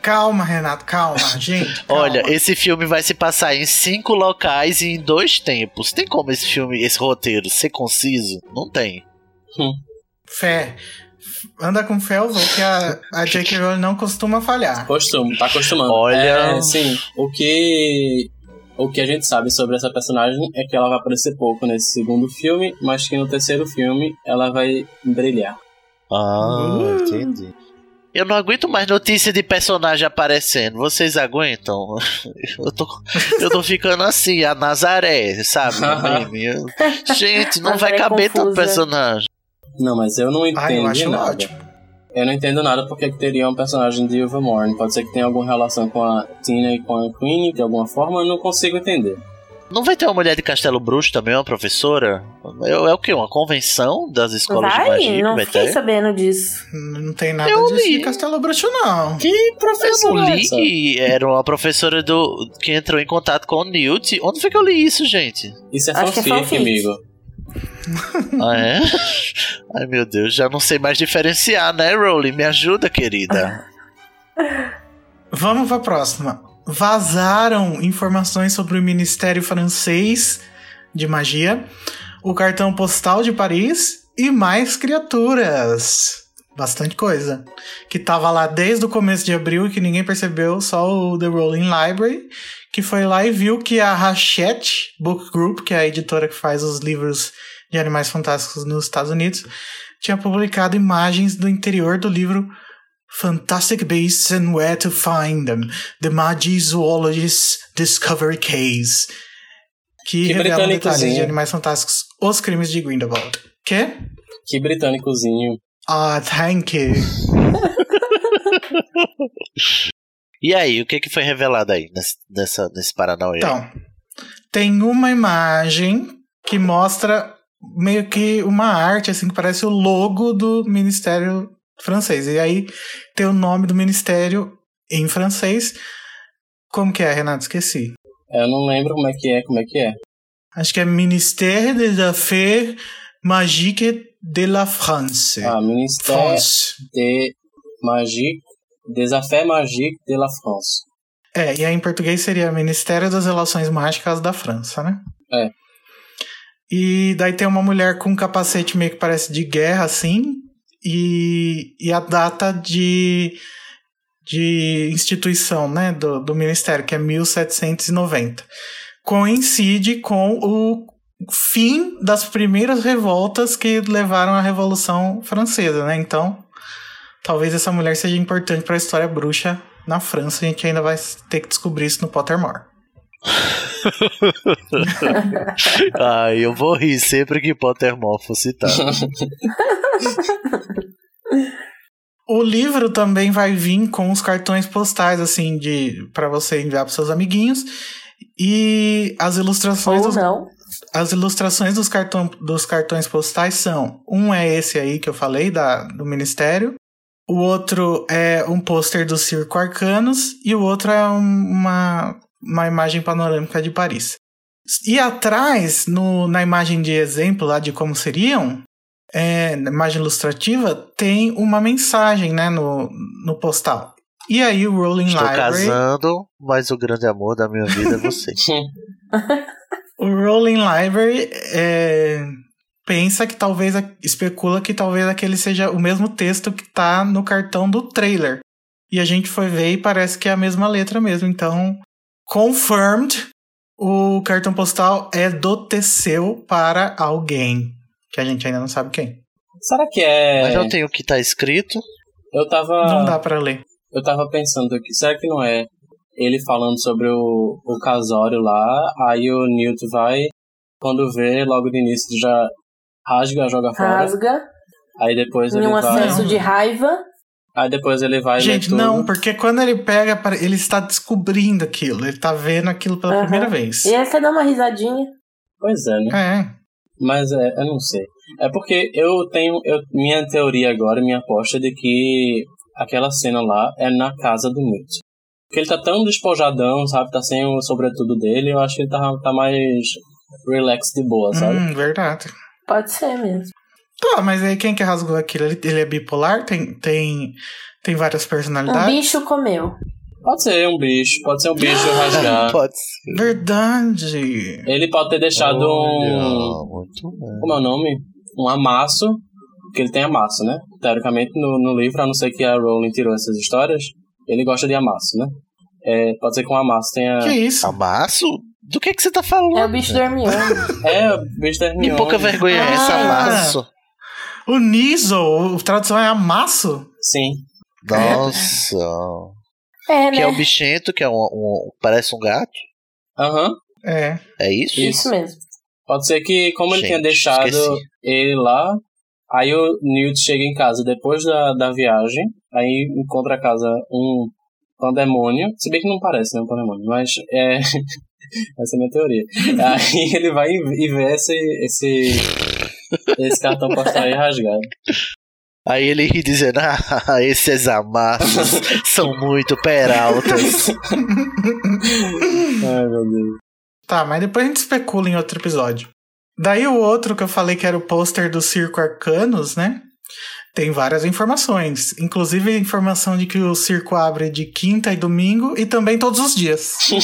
Calma, Renato, calma, <laughs> gente. calma. Olha, esse filme vai se passar em cinco locais e em dois tempos. Tem como esse filme, esse roteiro, ser conciso? Não tem. Fé. Anda com fé, ou que a, a J.K. Rowling não costuma falhar. Costumo, tá acostumando. Olha. É, sim. O que. O que a gente sabe sobre essa personagem é que ela vai aparecer pouco nesse segundo filme, mas que no terceiro filme ela vai brilhar. Ah, Uh. entendi. Eu não aguento mais notícia de personagem aparecendo. Vocês aguentam? <laughs> Eu tô, eu tô ficando assim, a Nazaré, sabe? <laughs> Gente, não vai caber tanto personagem. Não, mas eu não entendo eu acho nada. ótimo. Eu não entendo nada porque que teria um personagem de Ilvermorny. Pode ser que tenha alguma relação com a Tina e com a Queen de alguma forma, eu não consigo entender. Não vai ter uma mulher de Castelo Bruxo também, uma professora? É, é o quê? Uma convenção das escolas de Vai? magia que Não vai fiquei ter? sabendo disso. Não tem nada Eu disso li. de Castelo Bruxo, não. Que Eu professor não é essa? li. Era uma professora do que entrou em contato com o Newt. Onde foi que eu li isso, gente? Isso é que é fanfic, fanfic. amigo. Ah, é? Ai, meu Deus, já não sei mais diferenciar, né, Rowling? Me ajuda, querida. Vamos pra próxima. Vazaram informações sobre o Ministério Francês de Magia, o cartão postal de Paris e mais criaturas. Bastante coisa. Que tava lá desde o começo de abril e que ninguém percebeu, só o The Rolling Library, que foi lá e viu que a Hachette Book Group, que é a editora que faz os livros de Animais Fantásticos nos Estados Unidos, tinha publicado imagens do interior do livro Fantastic Beasts and Where to Find Them, The Magizoologist's Discovery Case, que, Que revela detalhes de Animais Fantásticos, Os Crimes de Grindelwald. Que? Que britânicozinho. Ah, thank you. <laughs> E aí, o que, que foi revelado aí nesse, nessa, nesse Paranauê? Então, tem uma imagem que mostra meio que uma arte, assim, que parece o logo do Ministério francês. E aí tem o nome do ministério em francês. Como que é, Renato? Esqueci. Eu não lembro como é que é, como é que é. Acho que é Ministère des Affaires Magiques de la France. Ah, Ministério France. de Magie, des Affaires Magiques de la France. É, e aí em português seria Ministério das Relações Mágicas da França, né? É. E daí tem uma mulher com um capacete meio que parece de guerra, assim, e, e a data de, de instituição, né, do, do Ministério, que é 1790. Coincide com o fim das primeiras revoltas que levaram à Revolução Francesa, né? Então, talvez essa mulher seja importante para a história bruxa na França. A gente ainda vai ter que descobrir isso no Pottermore. Ai, <laughs> eu vou rir sempre que Pottermore for citado. <laughs> O livro também vai vir com os cartões postais, assim, de para você enviar para seus amiguinhos. E as ilustrações, Ou dos, não. as ilustrações dos, cartão, dos cartões postais são: um é esse aí que eu falei, da, do Ministério. O outro é um pôster do Circo Arcanos. E o outro é um- uma, uma imagem panorâmica de Paris. E atrás, no, na imagem de exemplo lá de como seriam, é, na imagem ilustrativa, tem uma mensagem né, no, no postal. E aí o Rolling Estou Library. casando, mas o grande amor da minha vida é você. <laughs> O Rolling Library é, pensa que talvez, especula que talvez aquele seja o mesmo texto que tá no cartão do trailer. E a gente foi ver e parece que é a mesma letra mesmo. Então, confirmed, o cartão postal é do Teseu para alguém. Que a gente ainda não sabe quem. Será que é. Mas não tem o que tá escrito. Eu tava. Não dá pra ler. Eu tava pensando aqui, será que não é ele falando sobre o, o casório lá, aí o Newt vai, quando vê, logo de início já rasga, joga fora. Rasga. Aí depois Em ele um vai. acesso de raiva. Aí depois ele vai. Gente, não, porque quando ele pega, ele está descobrindo aquilo. Ele tá vendo aquilo pela Aham. primeira vez. E até dá uma risadinha. Pois é, né? É. Mas é, eu não sei. É porque eu tenho. Eu, minha teoria agora, minha aposta é de que aquela cena lá é na casa do Newt. Porque ele tá tão despojadão, sabe? Tá sem o sobretudo dele, eu acho que ele tá, tá mais relax de boa, sabe? Hum, verdade. Pode ser mesmo. Tá, mas aí quem que rasgou aquilo? Ele, ele é bipolar? Tem, tem, tem várias Um personalidades? bicho comeu. Pode ser um bicho, pode ser um bicho <gasps> rasgar. Pode ser. Verdade. Ele pode ter deixado um. Olha, muito bem. Como é o nome? Um amasso. Porque ele tem amasso, né? Teoricamente, no, no livro, a não ser que a Rowling tirou essas histórias, ele gosta de amasso, né? É, pode ser que um amasso tenha. Que isso? Amasso? Do que que você tá falando? É o bicho do Hermione. <laughs> É, o bicho da Que Hermione. pouca vergonha é essa, Ah. amasso? O Niso, o tradução é amasso? Sim. Nossa. É, Que é o né? bichento, que é um, um- parece um gato. Aham. É. É isso? Isso mesmo. Pode ser que, como ele Gente, tinha deixado esqueci. ele lá, aí o Newt chega em casa depois da, da viagem, aí encontra a casa um pandemônio, se bem que não parece, né, um pandemônio, mas é... <laughs> essa é a minha teoria. Aí <laughs> ele vai e vê esse, esse, esse cartão postal aí rasgado. Aí ele ri dizendo: Ah, <laughs> esses amassos <laughs> são muito peraltas. Ai, meu Deus. Tá, mas depois a gente especula em outro episódio. Daí o outro que eu falei que era o pôster do Circo Arcanos, né? Tem várias informações. Inclusive a informação de que o circo abre de quinta e domingo e também todos os dias. <laughs>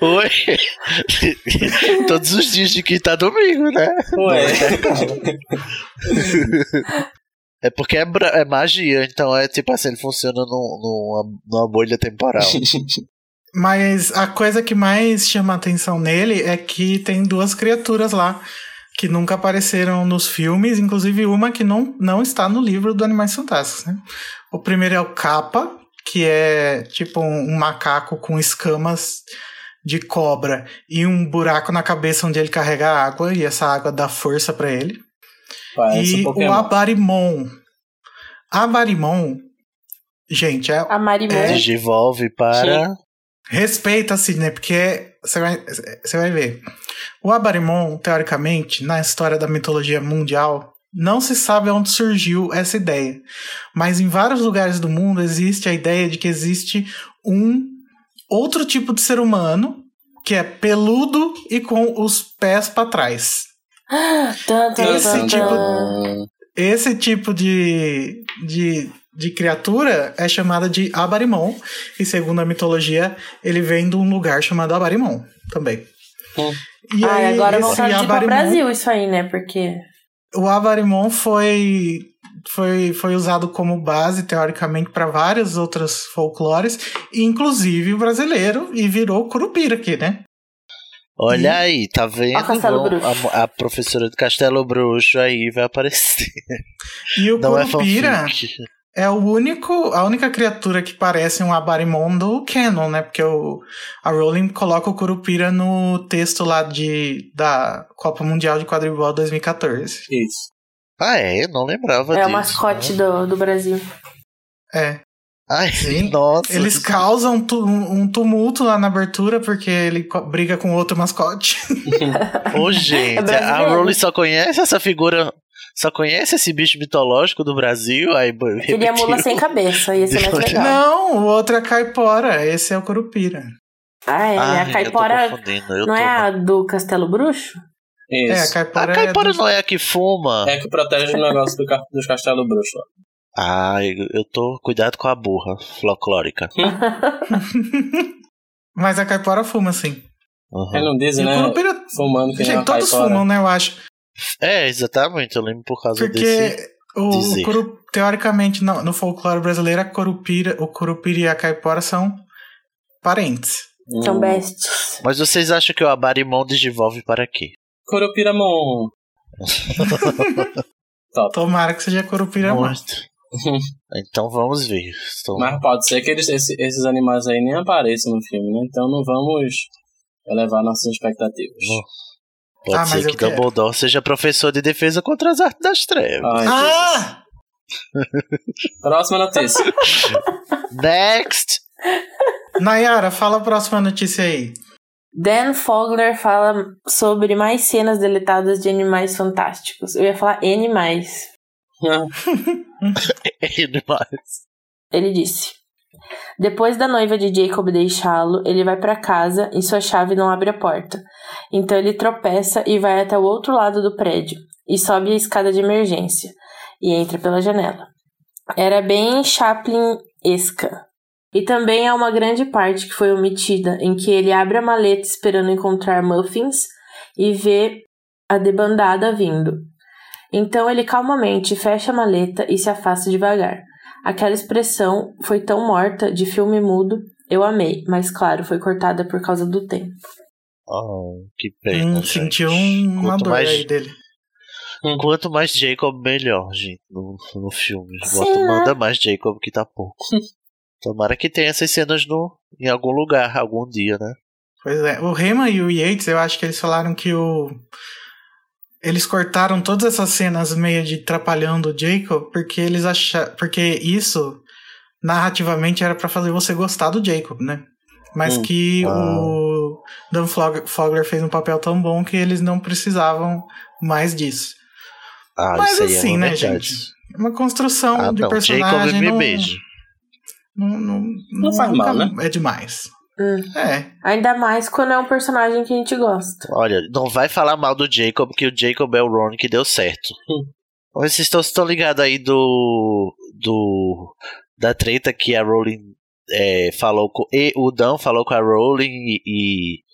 Oi? <laughs> Todos os dias de quinta a domingo, né? Ué, <laughs> É porque é, é magia, então é tipo assim, ele funciona num- numa, numa bolha temporal. Mas a coisa que mais chama a atenção nele é que tem duas criaturas lá que nunca apareceram nos filmes, inclusive uma que não, não está no livro do Animais Fantásticos, né? O primeiro é o Capa, que é tipo um, um macaco com escamas de cobra e um buraco na cabeça onde ele carrega água e essa água dá força pra ele. parece um e o Pokémon. Abarimon. Abarimon, gente, é, A Marimon. É. Digivolve para. Respeita, Sidney, porque você vai, você vai ver. O Abarimon, teoricamente, na história da mitologia mundial, não se sabe onde surgiu essa ideia. Mas em vários lugares do mundo existe a ideia de que existe um outro tipo de ser humano que é peludo e com os pés para trás. <gasps> Esse tipo-. Esse tipo de, de, de criatura é chamada de Abarimon. E segundo a mitologia, ele vem de um lugar chamado Abarimon também. Hum. E Ai, aí, agora traduzir pra Abarimon- Brasil isso aí, né? Porque. O Abarimon foi, foi, foi usado como base, teoricamente, para várias outras folclores, inclusive o brasileiro, e virou Curupira aqui, né? Olha aí, tá vendo? A, a professora do Castelo Bruxo aí vai aparecer. E o Não é Curupira fanfic. É o único, a única criatura que parece um Abarimon do canon, né? Porque o, a Rowling coloca o Curupira no texto lá de, da Copa Mundial de Quadribol 2014. Isso. Ah, é? Eu não lembrava É disso. o mascote do, do Brasil. É. Ai, Sim. nossa. Eles causam tu- um um tumulto lá na abertura porque ele briga com outro mascote. <laughs> Ô, gente, <laughs> a brasileiro. Rowling só conhece essa figura. Só conhece esse bicho mitológico do Brasil. Aí, bo- Queria mula sem cabeça, ia ser mais legal. Não, o outro é caipora, esse é o Curupira. Ah, é? Ai, A caipora não tô- é a do Castelo Bruxo? É, a Isso. caipora, A caipora é do- não é a que fuma. É que protege o negócio do ca- dos castelos bruxos. ó. Ai, eu tô. Cuidado com a burra folclórica. <laughs> Mas a caipora fuma, sim. Uhum. Ele não diz, E o né? Curupira. Fumando que Gente, todos caipora. fumam, né, eu acho. É, exatamente, eu lembro por causa Porque desse. o, teoricamente, no, no folclore brasileiro, a Curupira, o Curupira e a caipora são parentes. Hum, São bestes. Mas vocês acham que o Abarimon desenvolve para quê? Coropiramon. <laughs> Top. Tomara que seja Curupira Muito. então vamos ver. Estou... Mas pode ser que eles, esse- esses animais aí nem apareçam no filme, né? Então não vamos elevar nossas expectativas. Bom. Pode Ah, ser que quero. Dumbledore seja professor de defesa contra as artes das trevas. Ai, Ah! <laughs> Próxima notícia. <laughs> Next! Nayara, fala a próxima notícia aí. Dan Fogler fala sobre mais cenas deletadas de Animais Fantásticos. Eu ia falar animais. <laughs> Animais. Ele disse: Depois da noiva de Jacob deixá-lo, ele vai para casa e sua chave não abre a porta. Então ele tropeça e vai até o outro lado do prédio e sobe a escada de emergência e entra pela janela. Era bem Chaplin-esca. E também há uma grande parte que foi omitida, em que ele abre a maleta esperando encontrar muffins e vê a debandada vindo. Então ele calmamente fecha a maleta e se afasta devagar. Aquela expressão foi tão morta de filme mudo, eu amei, mas claro, foi cortada por causa do tempo. Oh, que pena. Hum, gente. sentiu um- uma Quanto dor mais, aí dele. Quanto mais Jacob, melhor, gente, no, no filme. Sim, Bota, né? manda mais Jacob que tá pouco. <laughs> Tomara que tenha essas cenas no, em algum lugar, algum dia, né? Pois é. O Rema e o Yates, eu acho que eles falaram que o. Eles cortaram todas essas cenas meio de trapalhando o Jacob, porque eles acharam. Porque isso, narrativamente, era pra fazer você gostar do Jacob, né? Mas Hum. que Ah. o Dan Flog- Fogler fez um papel tão bom que eles não precisavam mais disso. Ah, Mas isso aí assim, é uma né, verdade. gente? É Uma construção Ah, de não, personagem. Jacob me não, beija. Não, não, Não faz nunca mal, né? É demais. Hum. É. Ainda mais quando é um personagem que a gente gosta. Olha, não vai falar mal do Jacob, que o Jacob é o Ron que deu certo. <laughs> Hum. Vocês estão, estão ligados aí do. do. da treta que a Rowling é, falou com. E o Dan falou com a Rowling e, e.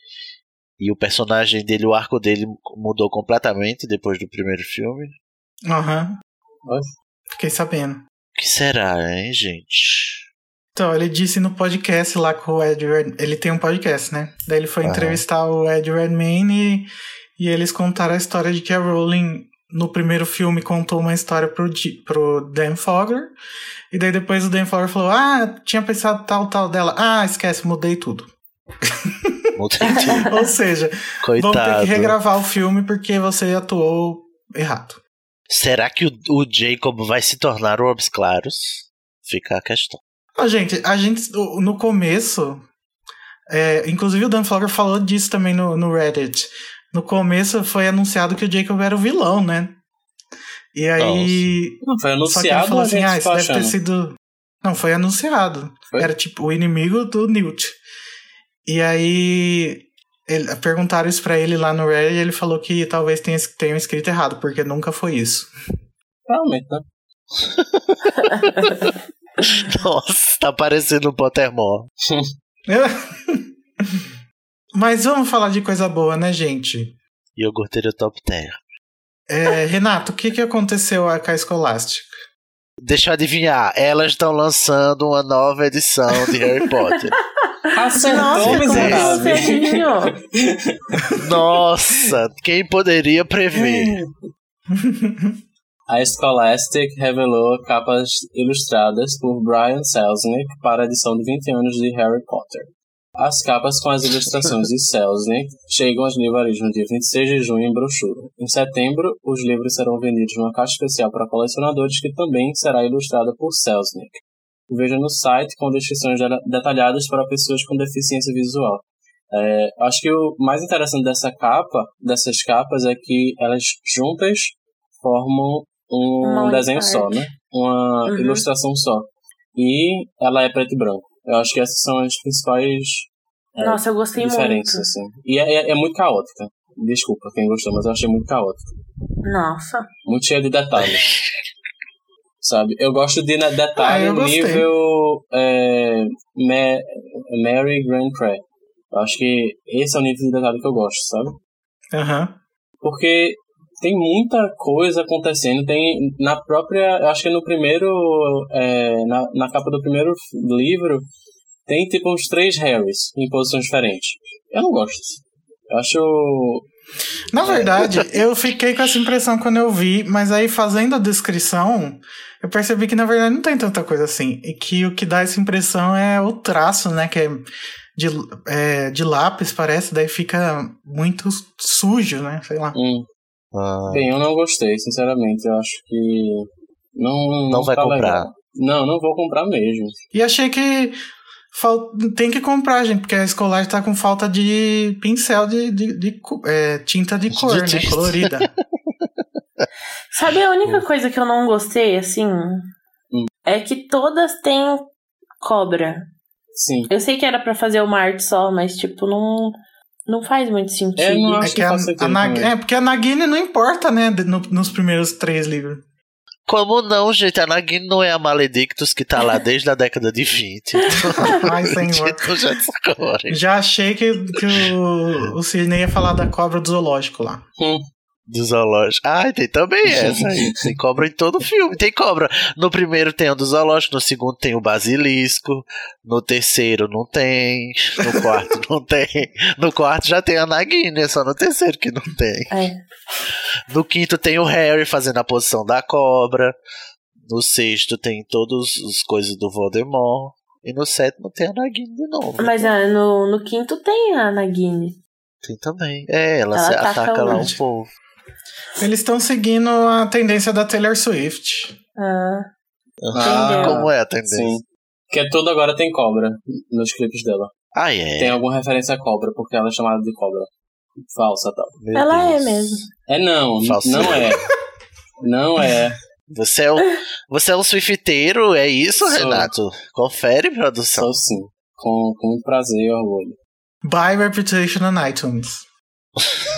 e o personagem dele, o arco dele mudou completamente depois do primeiro filme. Aham. Oi? Fiquei sabendo. O que será, hein, gente? Então, ele disse no podcast lá com o Ed Red... Ele tem um podcast, né? Daí ele foi Aham. entrevistar o Ed Redmayne e, e eles contaram a história de que a Rowling, no primeiro filme, contou uma história pro, pro Dan Fogler. E daí depois o Dan Fogler falou, ah, tinha pensado tal, tal dela. Ah, esquece, mudei tudo. <laughs> Mudei tudo. <laughs> Ou seja, vamos ter Coitado. que regravar o filme porque você atuou errado. Será que o, o Jacob vai se tornar o Obs Claros? Fica a questão. Ó, gente, a gente, no começo, é, inclusive o Dan Fogler falou disso também no, no Reddit. No começo foi anunciado que o Jacob era o vilão, né? E aí. Não, foi Só que ele anunciado a assim: ah, isso deve ter sido. Não, foi anunciado. Foi? Era tipo o inimigo do Newt. E aí. ele- perguntaram isso pra ele lá no Reddit e ele falou que talvez tenha, tenham escrito errado, porque nunca foi isso. Realmente, né? <laughs> <laughs> Nossa, tá parecendo um Pottermore. <laughs> Mas vamos falar de coisa boa, né, gente? Iogurteiro Top Terra. É, Renato, o que, que aconteceu com a Scholastic? Deixa eu adivinhar, elas estão lançando uma nova edição de Harry Potter. <laughs> Acertou, miserável. adivinhou? Nossa, quem poderia prever? A Scholastic revelou capas ilustradas por Brian Selznick para a edição de 20 anos de Harry Potter. As capas com as ilustrações de Selznick chegam às livrarias no dia 26 de junho em brochura. Em setembro, os livros serão vendidos numa caixa especial para colecionadores que também será ilustrada por Selznick. Veja no site com descrições de- detalhadas para pessoas com deficiência visual. É, acho que o mais interessante dessa capa, dessas capas, é que elas juntas formam um Uma desenho só, né? Uma Uhum. ilustração só. E ela é preto e branco. Eu acho que essas são as principais É, Nossa, eu gostei diferenças, muito. assim. E é, é- é muito caótica. Desculpa quem gostou, mas eu achei muito caótica. Nossa. Muito cheia de detalhes. <laughs> Sabe? Eu gosto de Ah, detalhe gostei. nível é, Ma- Mary Grand Prix. Eu acho que esse é o nível de detalhe que eu gosto, sabe? Aham. Porque tem muita coisa acontecendo. Tem na própria. Acho que no primeiro. é, na, na capa do primeiro livro. Tem tipo uns três Harrys em posições diferentes. Eu não gosto disso. Eu acho Na verdade, <laughs> eu fiquei com essa impressão quando eu vi, mas aí fazendo a descrição, eu percebi que na verdade não tem tanta coisa assim. E que o que dá essa impressão é o traço, né? Que é de, é, de lápis, parece, daí fica muito sujo, né? Sei lá. Hum. Ah, Bem, eu não gostei, sinceramente. Eu acho que. Não, Não vai tá comprar. legal. Não, não vou comprar mesmo. E achei que fal- tem que comprar, gente, porque a escolar tá com falta de pincel de, de, de co- é, tinta de cor, De né? tinta. Colorida. <laughs> Sabe a única coisa que eu não gostei, assim? É que todas têm cobra. Sim. Eu sei que era pra fazer uma arte só, mas, tipo, não, não faz muito sentido. É, não É acho que que a, sentido a Nag- é, porque a Nagini não importa, né? no- nos primeiros três livros. Como não, gente? A Nagini não é a Maledictus que tá lá <laughs> desde a década de 20. <laughs> Ai, senhor. <laughs> Já descobre. Já achei que, que o, o Sidney ia falar da cobra do zoológico lá. Hum. Do zoológico. Ah, tem também essa aí. Tem cobra em todo filme. Tem cobra. No primeiro tem o do zoológico, no segundo tem o basilisco, no terceiro não tem, no quarto não tem. No quarto já tem a Nagini, é só no terceiro que não tem. É. No quinto tem o Harry fazendo a posição da cobra. No sexto tem todos os coisas do Voldemort. E no sétimo tem a Nagini de novo. Mas ah, no, no quinto tem a Nagini. Tem também. É, ela, Ela ataca ataca lá um onde? Eles estão seguindo a tendência da Taylor Swift. Ah, Ah. Como é a tendência? Sim. Que tudo agora tem cobra nos clipes dela. Ah, é. Tem alguma referência a cobra, porque ela é chamada de cobra. Falsa tal. Meu ela Deus. é mesmo. É não, Falsa. não é. Não é. Você é, um, você é um swifteiro, é isso, Sou. Renato? Confere, produção. Sou sim. Com, com muito prazer e orgulho. By Reputation on iTunes.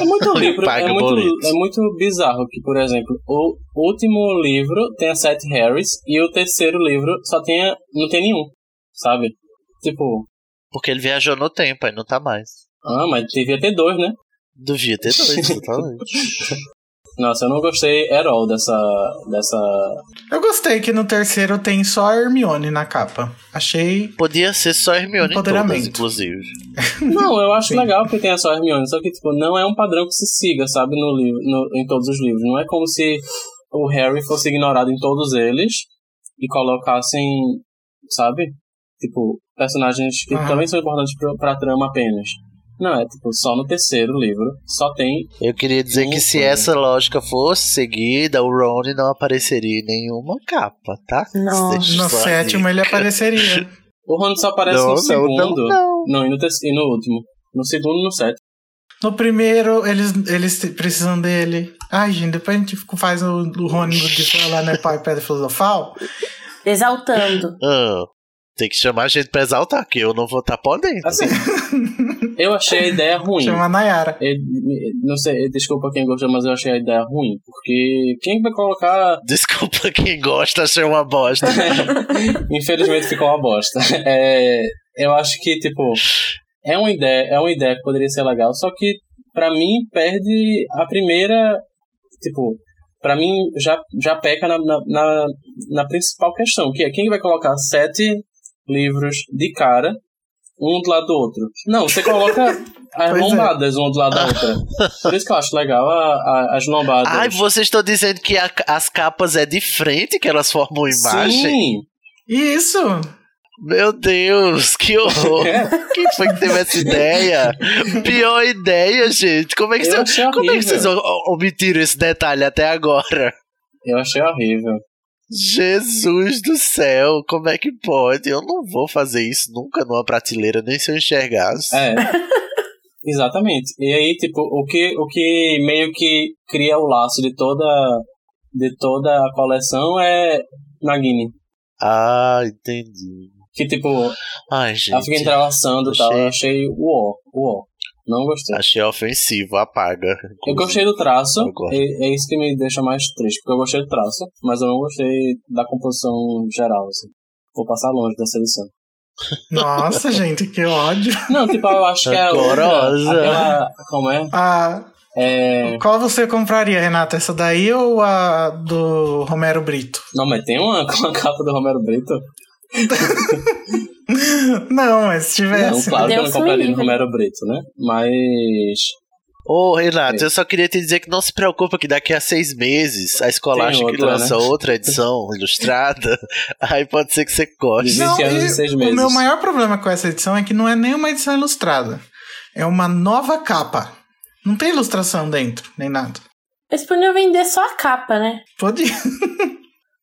É muito <laughs> livro, é muito, é muito bizarro que, por exemplo, o último livro tem a Seth Harris e o terceiro livro só tem a- não tem nenhum, sabe? Tipo, Porque ele viajou no tempo, aí não tá mais. ah, mas devia ter dois, né? Devia ter dois, <laughs> totalmente. Nossa, eu não gostei at all dessa, dessa... Eu gostei que no terceiro tem só a Hermione na capa. Achei. Podia ser só Hermione em todas, inclusive. <laughs> Não, eu acho Sim. legal que tenha só a Hermione, só que, tipo, não é um padrão que se siga, sabe, no livro, no- em todos os livros. Não é como se o Harry fosse ignorado em todos eles e colocassem, sabe, tipo, personagens que Aham. também são importantes pra, pra trama apenas. Não, é tipo, só no terceiro livro, só tem. Eu queria dizer que se essa lógica fosse seguida, o Ron não apareceria em nenhuma capa, tá? Não. Deixa No sétimo ele apareceria. O Ron só aparece Não, no não, segundo. não, não. e, no e no último. No segundo e no sétimo. No primeiro, eles, eles precisam dele. Ai, gente, depois a gente faz o, o Rony de falar no Pai Pedra Filosofal. Exaltando. Ah, tem que chamar a gente pra exaltar, que eu não vou estar podendo. Assim, <laughs> eu achei a ideia ruim. Chama a Nayara. Eu- não sei, desculpa quem gostou, mas eu achei a ideia ruim. Porque quem vai colocar. <laughs> Desculpa quem gosta, achei uma bosta. <laughs> Infelizmente ficou uma bosta. É, eu acho que, tipo, é uma ideia, é uma ideia que poderia ser legal, só que pra mim perde a primeira. Tipo, pra mim já, já peca na, na, na, na principal questão, que é quem vai colocar sete livros de cara, um do lado do outro. Não, você coloca as <laughs> Pois é. lombadas uma do lado da <laughs> outra. Por isso que eu acho legal a, a- as lombadas. Ai, vocês estão dizendo que a- as capas é de frente, que elas formam imagem? Sim! Isso! Meu Deus, que horror! <laughs> É. Quem foi que teve essa ideia? Pior ideia, gente. Como é que, cê- como é que vocês omitiram esse detalhe até agora? Eu achei horrível. Jesus do céu, como é que pode? Eu não vou fazer isso nunca numa prateleira, nem se eu enxergasse. É. <laughs> Exatamente. E aí, tipo, o que, o que meio que cria o laço de toda, de toda a coleção é Nagini. Ah, entendi. Que, tipo, Ai, ela fica gente. entrelaçando e tal. achei- Eu achei uó, uó. Não gostei. Achei ofensivo, apaga. Eu gostei do traço, é, é isso que me deixa mais triste, porque eu gostei do traço, mas eu não gostei da composição geral, assim. Vou passar longe dessa edição. <laughs> Nossa, gente, que ódio. Não, tipo, eu acho que é a Horrorosa. aquela, como é? Ah, É... qual você compraria, Renata? Essa daí ou a do Romero Brito? Não, mas tem uma <laughs> com a capa do Romero Brito? <laughs> <laughs> Não, mas se Não, tivesse. claro que eu não Deus compraria. Romero Brito, né? Mas Ô, Renato, eu só queria te dizer que não se preocupa que daqui a seis meses a Escolástica outra, lança né? outra edição <laughs> ilustrada, aí pode ser que você goste. Não, 20 anos seis o meu maior problema com essa edição é que não é nem uma edição ilustrada. É uma nova capa. Não tem ilustração dentro, nem nada. Eles podiam vender só a capa, né? Pode. <laughs>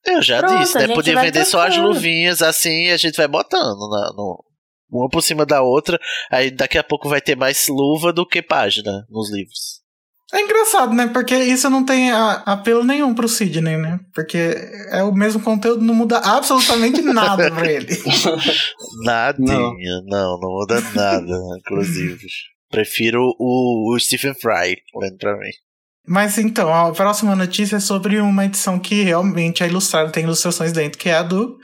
Eu já Pronto, disse, né? Podia vender só as luvinhas assim e a gente vai botando na, no, uma por cima da outra. Aí daqui a pouco vai ter mais luva do que página nos livros. É engraçado, né? Porque isso não tem a- apelo nenhum pro Sidney, né? Porque é o mesmo conteúdo, não muda absolutamente <laughs> nada pra ele. Nadinha, não, não, muda nada, <laughs> inclusive. Prefiro o, o Stephen Fry, lendo pra mim. Mas então, a próxima notícia é sobre uma edição que realmente é ilustrada, tem ilustrações dentro, que é a do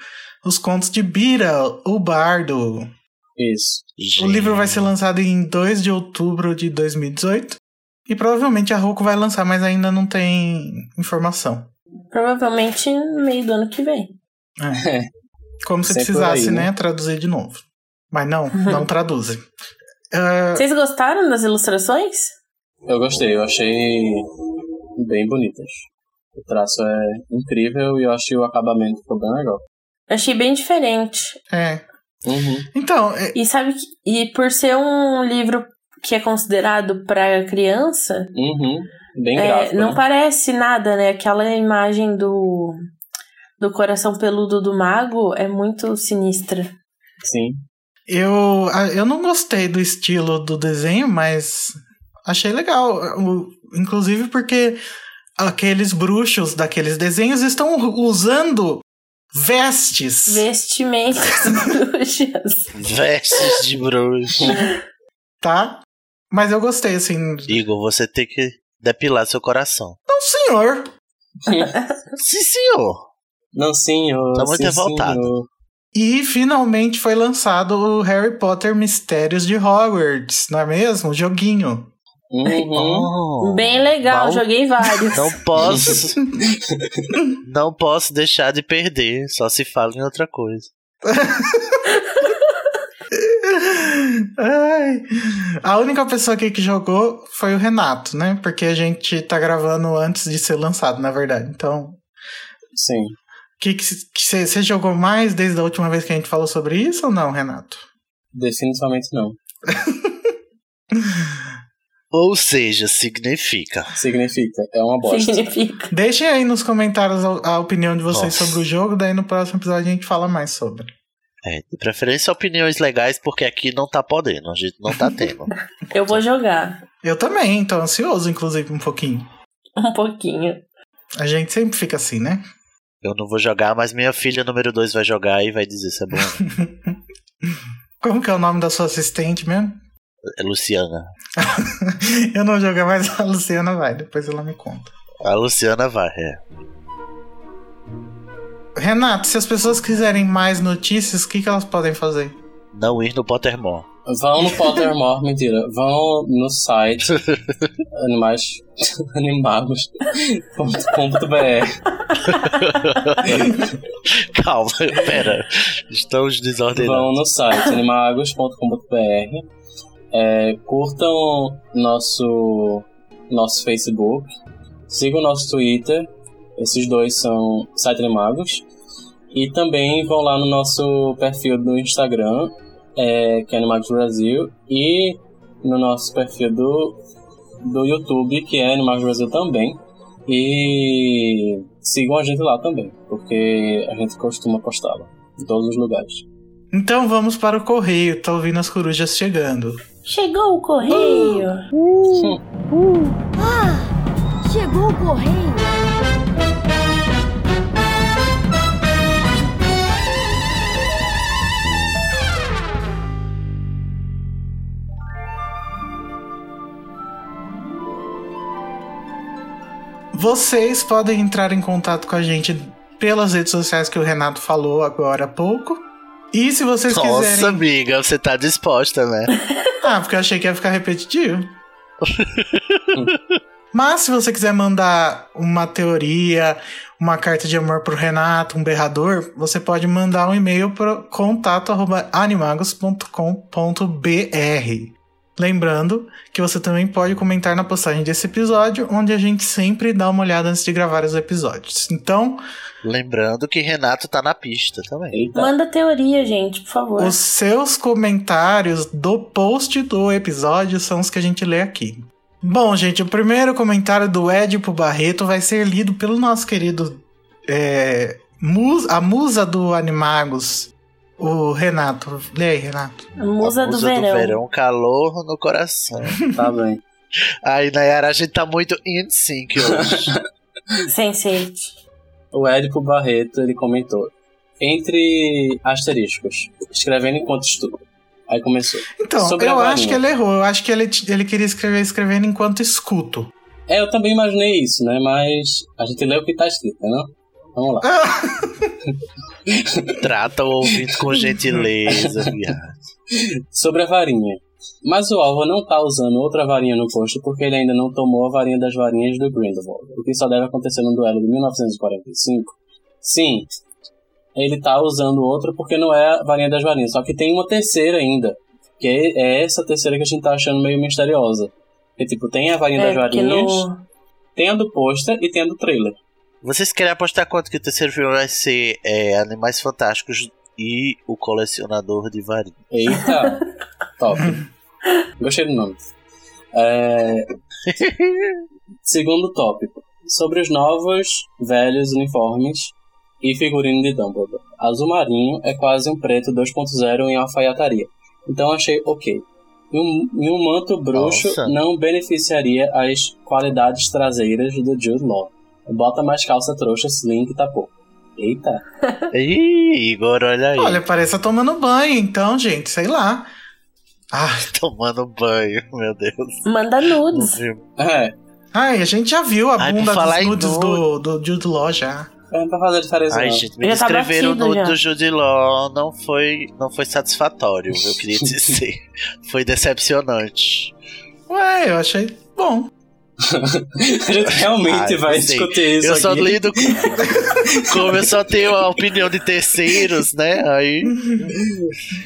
Os Contos de Bira, o Bardo. Isso. O livro vai ser lançado em 2 de outubro de 2018. E provavelmente a Roku vai lançar, mas ainda não tem informação. Provavelmente no meio do ano que vem. É. <laughs> Como se Sempre precisasse, aí, né? né? Traduzir de novo. Mas não, <laughs> não traduzem. Ah, Vocês gostaram das ilustrações? Eu gostei, eu achei bem bonitas. O traço é incrível e eu achei o acabamento ficou bem legal. Eu achei bem diferente. é. Uhum. Então, é- E sabe que, e por ser um livro que é considerado para criança, Uhum. Bem é, gráfico. não né? parece nada, né? Aquela imagem do do coração peludo do mago é muito sinistra. Sim. eu, eu não gostei do estilo do desenho, mas achei legal. Inclusive porque aqueles bruxos daqueles desenhos estão usando vestes. Vestimentos bruxas. Vestes de bruxo. tá? Mas eu gostei, assim. Igor, você tem que depilar seu coração. Não, senhor. <laughs> Sim, senhor. Não, senhor. Tá muito revoltado. senhor. E finalmente foi lançado o Harry Potter Mistérios de Hogwarts, não é mesmo? O joguinho. Uhum. Oh, Bem legal, Mal- joguei vários. Não posso. <laughs> não posso deixar de perder. Só se fala em outra coisa. <laughs> Ai. A única pessoa aqui que jogou foi o Renato, né? Porque a gente tá gravando antes de ser lançado, na verdade. Então, Sim. que você jogou mais desde a última vez que a gente falou sobre isso ou não, Renato? Definitivamente não. <laughs> Ou seja, significa. Significa, é uma bosta. Significa. Deixem aí nos comentários a, a opinião de vocês Nossa. sobre o jogo, daí no próximo episódio a gente fala mais sobre. É, de preferência opiniões legais, porque aqui não tá podendo, a gente não tá tendo. <laughs> Eu vou jogar. Eu também, tô ansioso, inclusive, um pouquinho. Um pouquinho. A gente sempre fica assim, né? Eu não vou jogar, mas minha filha número 2 vai jogar e vai dizer se é bom. <laughs> Como que é o nome da sua assistente mesmo? É Luciana. <laughs> Eu não jogo, mas a Luciana vai, depois ela me conta. A Luciana vai, é. Renato, se as pessoas quiserem mais notícias, o que, que elas podem fazer? Não ir no Pottermore. Vão no Pottermore, <laughs> mentira. Vão no site <laughs> animais animagos.com.br Calma, pera. Estamos Vão desordenados. no site animagos.com.br é, Curtam nosso, nosso Facebook Sigam nosso Twitter Esses dois são Site Animagos E também vão lá no nosso perfil do Instagram é, Que é Animagos Brasil E no nosso perfil do, do YouTube Que é Animagos Brasil também E sigam a gente lá também Porque a gente costuma postar lá Em todos os lugares Então vamos para o correio, tá ouvindo as corujas chegando. Chegou o correio. Chegou o correio. Vocês podem entrar em contato com a gente pelas redes sociais que o Renato falou agora há pouco. E se vocês Nossa, quiserem. amiga, você tá disposta, né? <laughs> Ah, porque eu achei que ia ficar repetitivo. <laughs> Mas se você quiser mandar uma teoria, uma carta de amor pro Renato, um berrador, você pode mandar um e-mail para contato@animagos.com.br. Lembrando que você também pode comentar na postagem desse episódio, onde a gente sempre dá uma olhada antes de gravar os episódios. Então, Lembrando que Renato tá na pista também. Eita. Manda teoria, gente, por favor. os seus comentários do post do episódio são os que a gente lê aqui. Bom, gente, o primeiro comentário do Edipo Barreto vai ser lido pelo nosso querido é, mus- a musa do Animagos, o Renato. Lê aí, Renato. A musa, A do, verão. calor no coração. <laughs> Tá bem. Aí, Nayara, a gente tá muito in sync hoje. <laughs> Sense8. O Édipo Barreto, ele comentou. Entre asteriscos, escrevendo enquanto estudo. Aí começou. Então, Sobre eu acho que ele errou. Eu acho que ele, ele queria escrever escrevendo enquanto escuto. É, eu também imaginei isso, né? Mas a gente lê o que tá escrito, né? Vamos lá. <laughs> Trata o ouvinte com <laughs> gentileza, viado. Sobre a varinha. Mas o alvo não tá usando outra varinha no posto porque ele ainda não tomou a varinha das varinhas do Grindelwald, o que só deve acontecer no duelo de 1945. Sim, ele tá usando outra porque não é a varinha das varinhas, só que tem uma terceira ainda, que é, é essa terceira que a gente tá achando meio misteriosa. Que tipo, tem a varinha É, das varinhas, no... tem a do pôster e tem a do trailer. Vocês querem apostar quanto que o terceiro filme vai ser é, Animais Fantásticos e o Colecionador de Varinha? Eita! <laughs> Top. Gostei do nome. É, Segundo tópico. Sobre os novos, velhos uniformes e figurino de Dumbledore. Azul marinho é quase um preto 2.0 em alfaiataria. Então achei ok. E um, e um manto bruxo Nossa. não beneficiaria as qualidades traseiras do Jude Law. Bota mais calça trouxa, slim que tá pouco. Eita. <laughs> Ih, Igor, olha aí. Olha, parece tomando banho, então, gente, sei lá. Ai, <laughs> Tomando banho, meu Deus. Manda Não nudes. viu? É, ai, a gente já viu a Ai, bunda falar dos nudes do, do Jude Law já. não pra fazer diferença Ai, não. gente, me Já tá já. do Jude Law não foi, não foi satisfatório, eu queria <laughs> dizer. foi decepcionante. Ué, eu achei bom. A <laughs> gente realmente Ah, vai sei. discutir isso eu aqui. só lido com... Como eu só tenho a opinião de terceiros, né? Aí.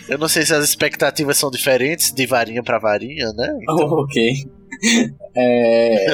Eu não sei se as expectativas são diferentes de varinha pra varinha, né? <laughs> ok. É,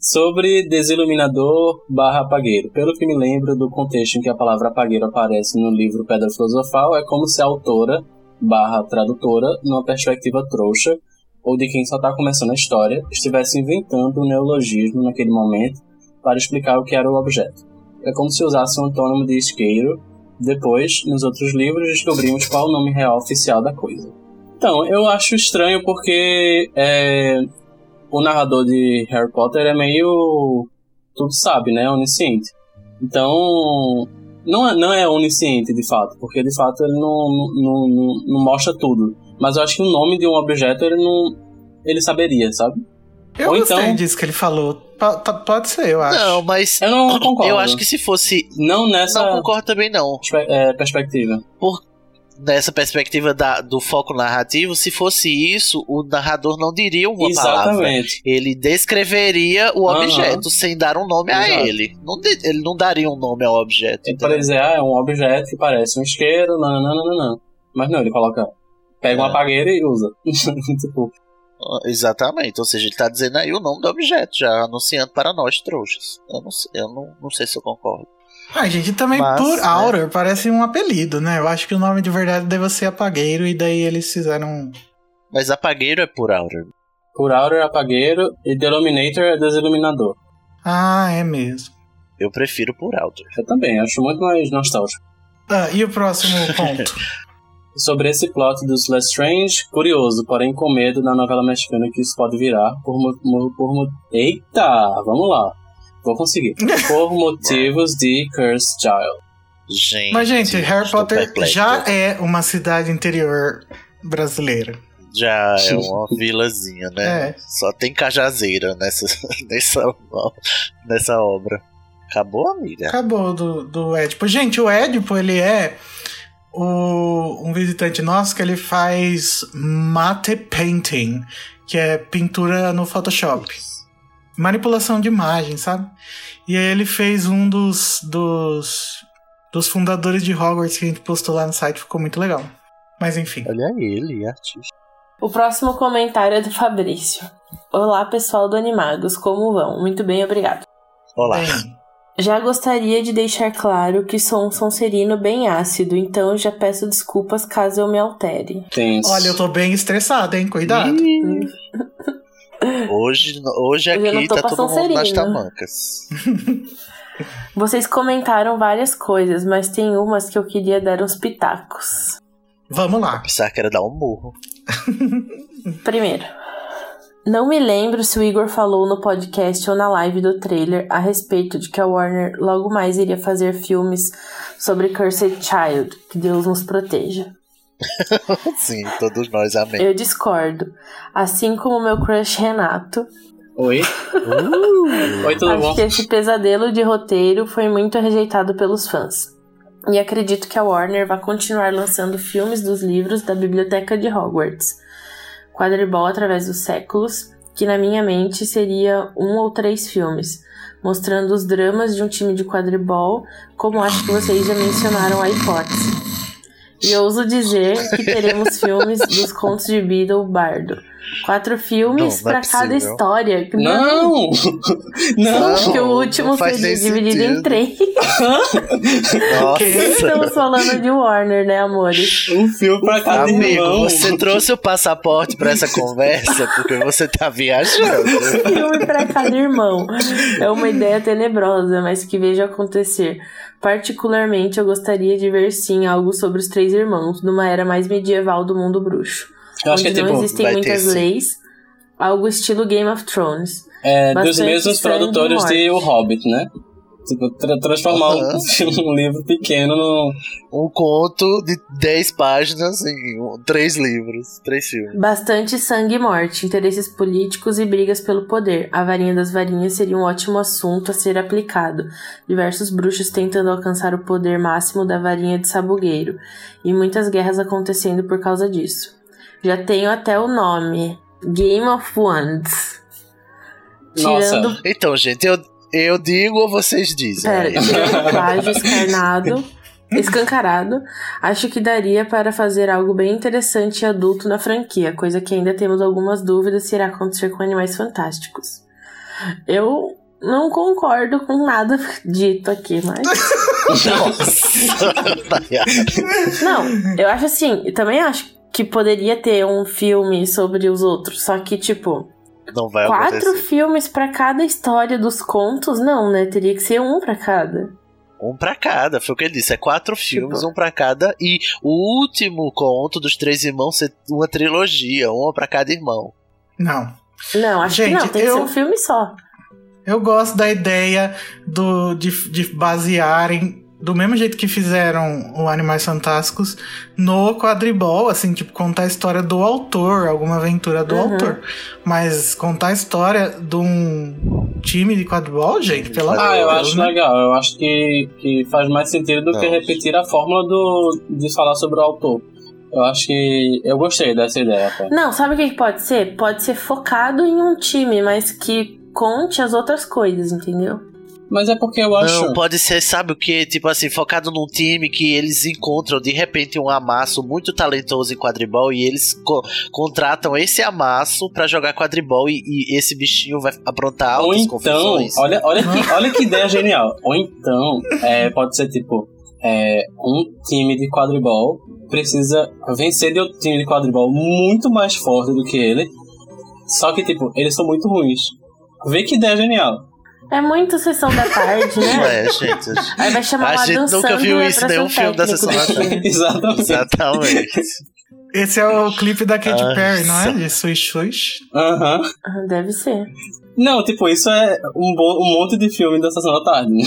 sobre desiluminador barra apagueiro. Pelo que me lembro do contexto em que a palavra apagueiro aparece no livro Pedra Filosofal, é como se a autora barra tradutora, numa perspectiva trouxa, ou de quem só está começando a história, estivesse inventando um neologismo naquele momento para explicar o que era o objeto. É como se usasse um antônimo de isqueiro. Depois, nos outros livros, descobrimos qual o nome real oficial da coisa. Então, eu acho estranho porque é, o narrador de Harry Potter é meio. tudo sabe, né? Onisciente. Então. Não é, não é onisciente de fato, porque de fato ele não, não, não, não mostra tudo. Mas eu acho que o nome de um objeto ele não. ele saberia, sabe? Eu Ou gostei então- disso que ele falou. P- pode ser, eu acho. Não, mas. Eu não concordo. Eu acho que se fosse. Não nessa Não concordo também, não. é, perspectiva. Nessa perspectiva da- do foco narrativo, se fosse isso, o narrador não diria uma palavra. Exatamente. Ele descreveria o Aham. objeto sem dar um nome a Exato. ele. Não de- ele não daria um nome ao objeto. Ele poderia dizer, ah, é um objeto que parece um isqueiro, não, não, não, não. Mas não, ele coloca. Pega uma É. apagueira e usa. <laughs> tipo, Exatamente. Ou seja, ele tá dizendo aí o nome do objeto, já anunciando para nós, trouxas. Eu não sei, eu não, não sei se eu concordo. Ah, gente, também Mas, por né? Outer parece um apelido, né? Eu acho que o nome de verdade deve ser Apagueiro e daí eles fizeram. Mas apagueiro é por Outer. por Outer é apagueiro e Deluminator é desiluminador. Ah, é mesmo. Eu prefiro por Outer. Eu também, acho muito mais nostálgico. Ah, e o próximo <laughs> ponto? Sobre esse plot dos Lestrange, curioso, porém com medo da novela mexicana que isso pode virar por, por mo- Eita, vamos lá. Vou conseguir. <laughs> Por motivos de Cursed Child. Gente. Mas, gente, Harry Potter perplexo. já é uma cidade interior brasileira. Já é uma vilazinha, né? É. Só tem cajazeira nessa, <laughs> nessa, nessa obra. Acabou, amiga? Acabou do, do Édipo. Gente, o Édipo, ele é o, um visitante nosso que ele faz matte painting, que é pintura no Photoshop. Manipulação de imagem, sabe? E aí ele fez um dos, dos, dos fundadores de Hogwarts que a gente postou lá no site, ficou muito legal. Mas enfim. Olha ele, artista. O próximo comentário é do Fabrício. Olá, pessoal do Animagos, como vão? Muito bem, obrigado. Olá. Bem, Já gostaria de deixar claro que sou um sonserino bem ácido, então já peço desculpas caso eu me altere. Tenso. olha, eu tô bem estressado, hein? Cuidado. Hoje, hoje aqui tá todo mundo nas tamancas. <laughs> Vocês comentaram várias coisas, mas tem umas que eu queria dar uns pitacos. Vamos lá. Pensava que era dar um murro. Primeiro, não me lembro se o Igor falou no podcast ou na live do trailer a respeito de que a Warner logo mais iria fazer filmes sobre Cursed Child. Que Deus nos proteja. <laughs> Sim, todos nós, amém. Eu discordo. Assim como meu crush Renato, Oi? Oi, tudo acho bom? que esse pesadelo de roteiro foi muito rejeitado pelos fãs. E acredito que a Warner vai continuar lançando filmes dos livros da Biblioteca de Hogwarts. Quadribol através dos séculos, que na minha mente seria um ou três filmes, mostrando os dramas de um time de quadribol, como acho que vocês já mencionaram a hipótese. E ouso dizer que teremos filmes dos contos de Beedle Bardo. Quatro filmes Não, não é para cada história. Não! Não! <laughs> Porque o Não, último nem dividido em sentido. três. Nossa. <laughs> Estamos falando de Warner, né, amores? Um filme pra cada Amigo, irmão. você trouxe o passaporte pra essa conversa porque você tá viajando. <laughs> Filme pra cada irmão. É uma ideia tenebrosa, mas que vejo acontecer. Particularmente, eu gostaria de ver sim algo sobre os três irmãos, numa era mais medieval do mundo bruxo. Eu acho que é onde não tipo. existem vai ter muitas sim. leis. Algo estilo Game of Thrones. É, dos mesmos produtores de. O Hobbit, né? Tipo, tra- transformar um, <laughs> um livro pequeno no. Um conto de 10 páginas em um- três livros, três filmes. Bastante sangue e morte, interesses políticos e brigas pelo poder. A varinha das varinhas seria um ótimo assunto a ser aplicado. Diversos bruxos tentando alcançar o poder máximo da varinha de sabugueiro. E muitas guerras acontecendo por causa disso. Já tenho até o nome: Game of Wands. Tirando. Nossa. Então, gente, eu, eu digo ou vocês dizem? Pera, tirando plágio escarnado. Escancarado, acho que daria para fazer algo bem interessante e adulto na franquia, coisa que ainda temos algumas dúvidas se irá acontecer com Animais Fantásticos. Eu não concordo com nada <laughs> dito aqui, mas. <laughs> Nossa. <laughs> Não, eu acho assim, eu também acho que poderia ter um filme sobre os outros, só que, tipo, Não vai quatro acontecer. filmes pra cada história dos contos, não, né? Teria que ser um pra cada. Um pra cada, foi o que ele disse. É quatro filmes, Tipo- um pra cada. E o último conto dos três irmãos ser uma trilogia, uma pra cada irmão. Não. Não, acho que Gente, não, tem que eu- ser um filme só. Eu gosto da ideia do, de, de basearem, do mesmo jeito que fizeram o Animais Fantásticos, no quadribol, assim, tipo, contar a história do autor, alguma aventura do Uhum. autor. Mas contar a história de um time de quadribol, gente, pelo amor Ah, eu acho né? legal. Eu acho que, que faz mais sentido do que Não. repetir a fórmula do, de falar sobre o autor. Eu acho que. Eu gostei dessa ideia, até. Não, sabe o que pode ser? Pode ser focado em um time, mas que conte as outras coisas, entendeu? Mas é porque eu acho. Não, pode ser, sabe o que? Tipo assim, focado num time que eles encontram de repente um amasso muito talentoso em quadribol e eles co- contratam esse amasso pra jogar quadribol e, e esse bichinho vai aprontar Ou então, confusões. olha, olha, que, <laughs> olha que ideia genial. Ou então, é, pode ser tipo, é, um time de quadribol precisa vencer de outro time de quadribol muito mais forte do que ele. Só que, tipo, eles são muito ruins. Vê que ideia genial. É muito sessão da tarde, né? <laughs> É, gente. Aí vai chamar A gente nunca viu Sandler isso em nenhum filme da Sessão da time. <laughs> Exatamente. Exatamente. Esse é o clipe da Katy Nossa. Perry, não é? De Swish Swish. Aham. Ah, Deve ser. Não, tipo, isso é um, bo- um monte de filme da Sessão da Tarde, né?